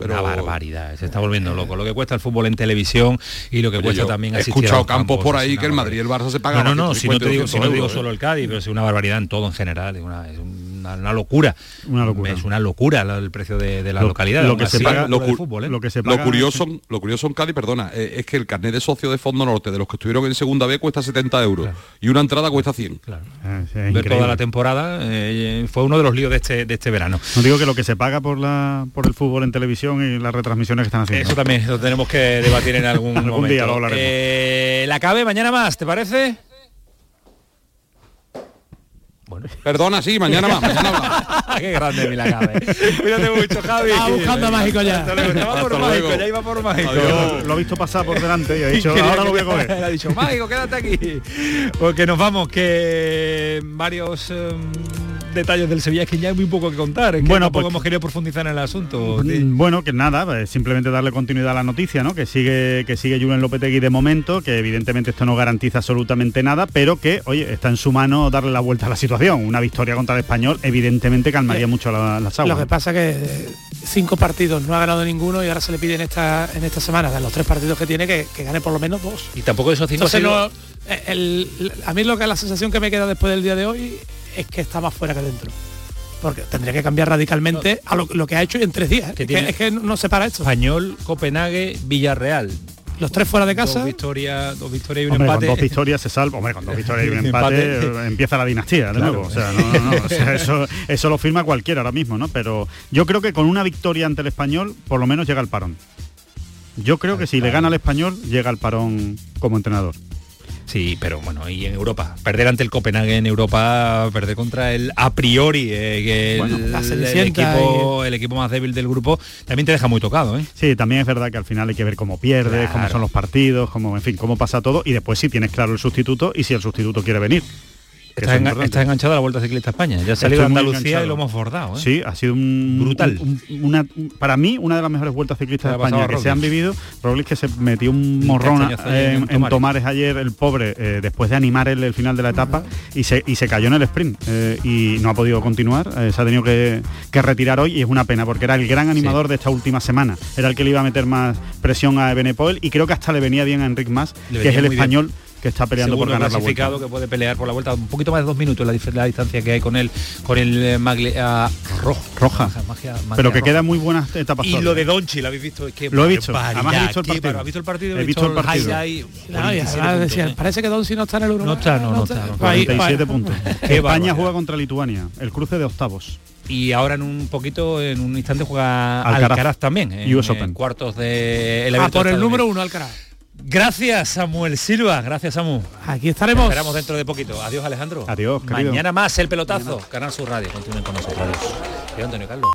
Una barbaridad, se está volviendo loco. Lo que cuesta el fútbol en televisión y lo que Oye, cuesta también he asistir escuchado a campos por ahí que el Madrid y el Barça se pagan No, no, no, si no te digo, 150, si no digo 200 solo el Cádiz, pero es una barbaridad en todo en general, es una, es una, una locura. Una locura. Es una locura el precio de, de la Lo- localidad. lo que se paga- lo cu- fútbol, ¿eh? lo que se Lo paga- curioso, lo curioso en Cádiz, perdona, eh, es que el carnet de socio de Fondo Norte de los que estuvieron en segunda B cuesta 70 euros y una entrada cuesta 100. Eh, sí, es ver increíble. toda la temporada eh, fue uno de los líos de este, de este verano. No digo que lo que se paga por la por el fútbol en televisión y las retransmisiones que están haciendo. Eso también lo tenemos que debatir en algún, [laughs] Algún momento. día lo hablaremos. Eh, la cabe mañana más, ¿te parece? Perdona, sí, mañana más, mañana más. [laughs] Qué grande mi la cabe. Cuídate mucho, Javi. Estaba buscando a Mágico ya. Hasta luego. Estaba por Mágico, ya iba por Mágico. Lo he visto pasar por delante y he dicho, [laughs] ahora lo voy a coger. Le [laughs] ha dicho, Mágico, quédate aquí. Porque nos vamos, que varios eh, detalles del Sevilla, es que ya hay muy poco que contar. Es que Bueno, tampoco pues- hemos querido profundizar en el asunto. Mm, Bueno, que nada, simplemente darle continuidad a la noticia, ¿no? Que sigue, que sigue Julen Lopetegui de momento, que evidentemente esto no garantiza absolutamente nada, pero que, oye, está en su mano darle la vuelta a la situación. Una victoria contra el español, evidentemente calmaría mucho la- las Lo aguas. que pasa que eh, cinco partidos no ha ganado ninguno y ahora se le pide en esta en esta semana de los tres partidos que tiene que, que gane por lo menos dos. Y tampoco esos cinco Entonces, no, el- el- a mí lo que la sensación que me queda después del día de hoy es que está más fuera que dentro. Porque tendría que cambiar radicalmente a lo, lo que ha hecho en tres días. Es que, tiene- es que no, se para esto. Español, Copenhague, Villarreal. Los tres fuera de Dos casa. victorias, dos victorias y un Hombre, empate. con dos victorias se salva. Hombre, con dos victorias y un [laughs] Empate. empate, eh, empieza la dinastía, de Claro. nuevo. O sea, no, no, no, o sea, [laughs] eso, eso lo firma cualquiera ahora mismo, ¿no? Pero yo creo que con una victoria ante el español, por lo menos llega al parón. Yo creo que si le gana al español, llega al parón como entrenador. Sí, pero bueno, y en Europa. Perder ante el Copenhague en Europa, perder contra el a priori, eh, Bueno, el, el equipo, el equipo más débil del grupo, también te deja muy tocado, ¿eh? Sí, también es verdad que al final hay que ver cómo pierdes, cómo son los partidos, cómo, en fin, cómo pasa todo y después si tienes claro el sustituto y si el sustituto quiere venir. Que Estás, eso es enga- importante. estás enganchado a la Vuelta Ciclista a España. Ya ha salido Andalucía y lo hemos bordado, ¿eh? Sí, ha sido un Brutal. un- un- una, para mí una de las mejores vueltas ciclistas de España que se han vivido. Roglic que se metió un morrón en, en en Tomares. Ayer, el pobre, eh, después de animar el, el final de la etapa y se, y se cayó en el sprint eh, y no ha podido continuar. se ha tenido que, que retirar hoy y es una pena porque era el gran animador de esta última semana. Era el que le iba a meter más presión a Ebenepoel y creo que hasta le venía bien a Enric Mas, que es el bien. Que está peleando por ganar la vuelta. clasificado que puede pelear por la vuelta un poquito más de dos minutos la, la distancia que hay con él con el eh, Magli- ah, rojo Roja. Magia- magia- magia Pero que roja. queda muy buenas etapas. y lo de Donchi lo habéis visto es que Lo he visto. barbaridad, Además he visto el partido. ¿Has visto el partido He visto el partido. highlight, No, y 47 además puntos, decían, ¿eh? parece que Donsi no está en el Uruguay. No está, no, no está, no está. Ahí, 47 ahí. puntos. [laughs] Qué España barbaridad. juega contra Lituania, el cruce de octavos. y ahora en un poquito en un instante juega Alcaraz. Alcaraz, también en, US en Open. cuartos de el Ah, evento por el número uno, Alcaraz. Gracias Samuel Silva, gracias Samu. Aquí estaremos. Esperamos dentro de poquito. Adiós Alejandro. Adiós, querido. Mañana más el pelotazo. Canal Sur Radio. Continúen con nosotros. Adiós. Adiós, Antonio Carlos.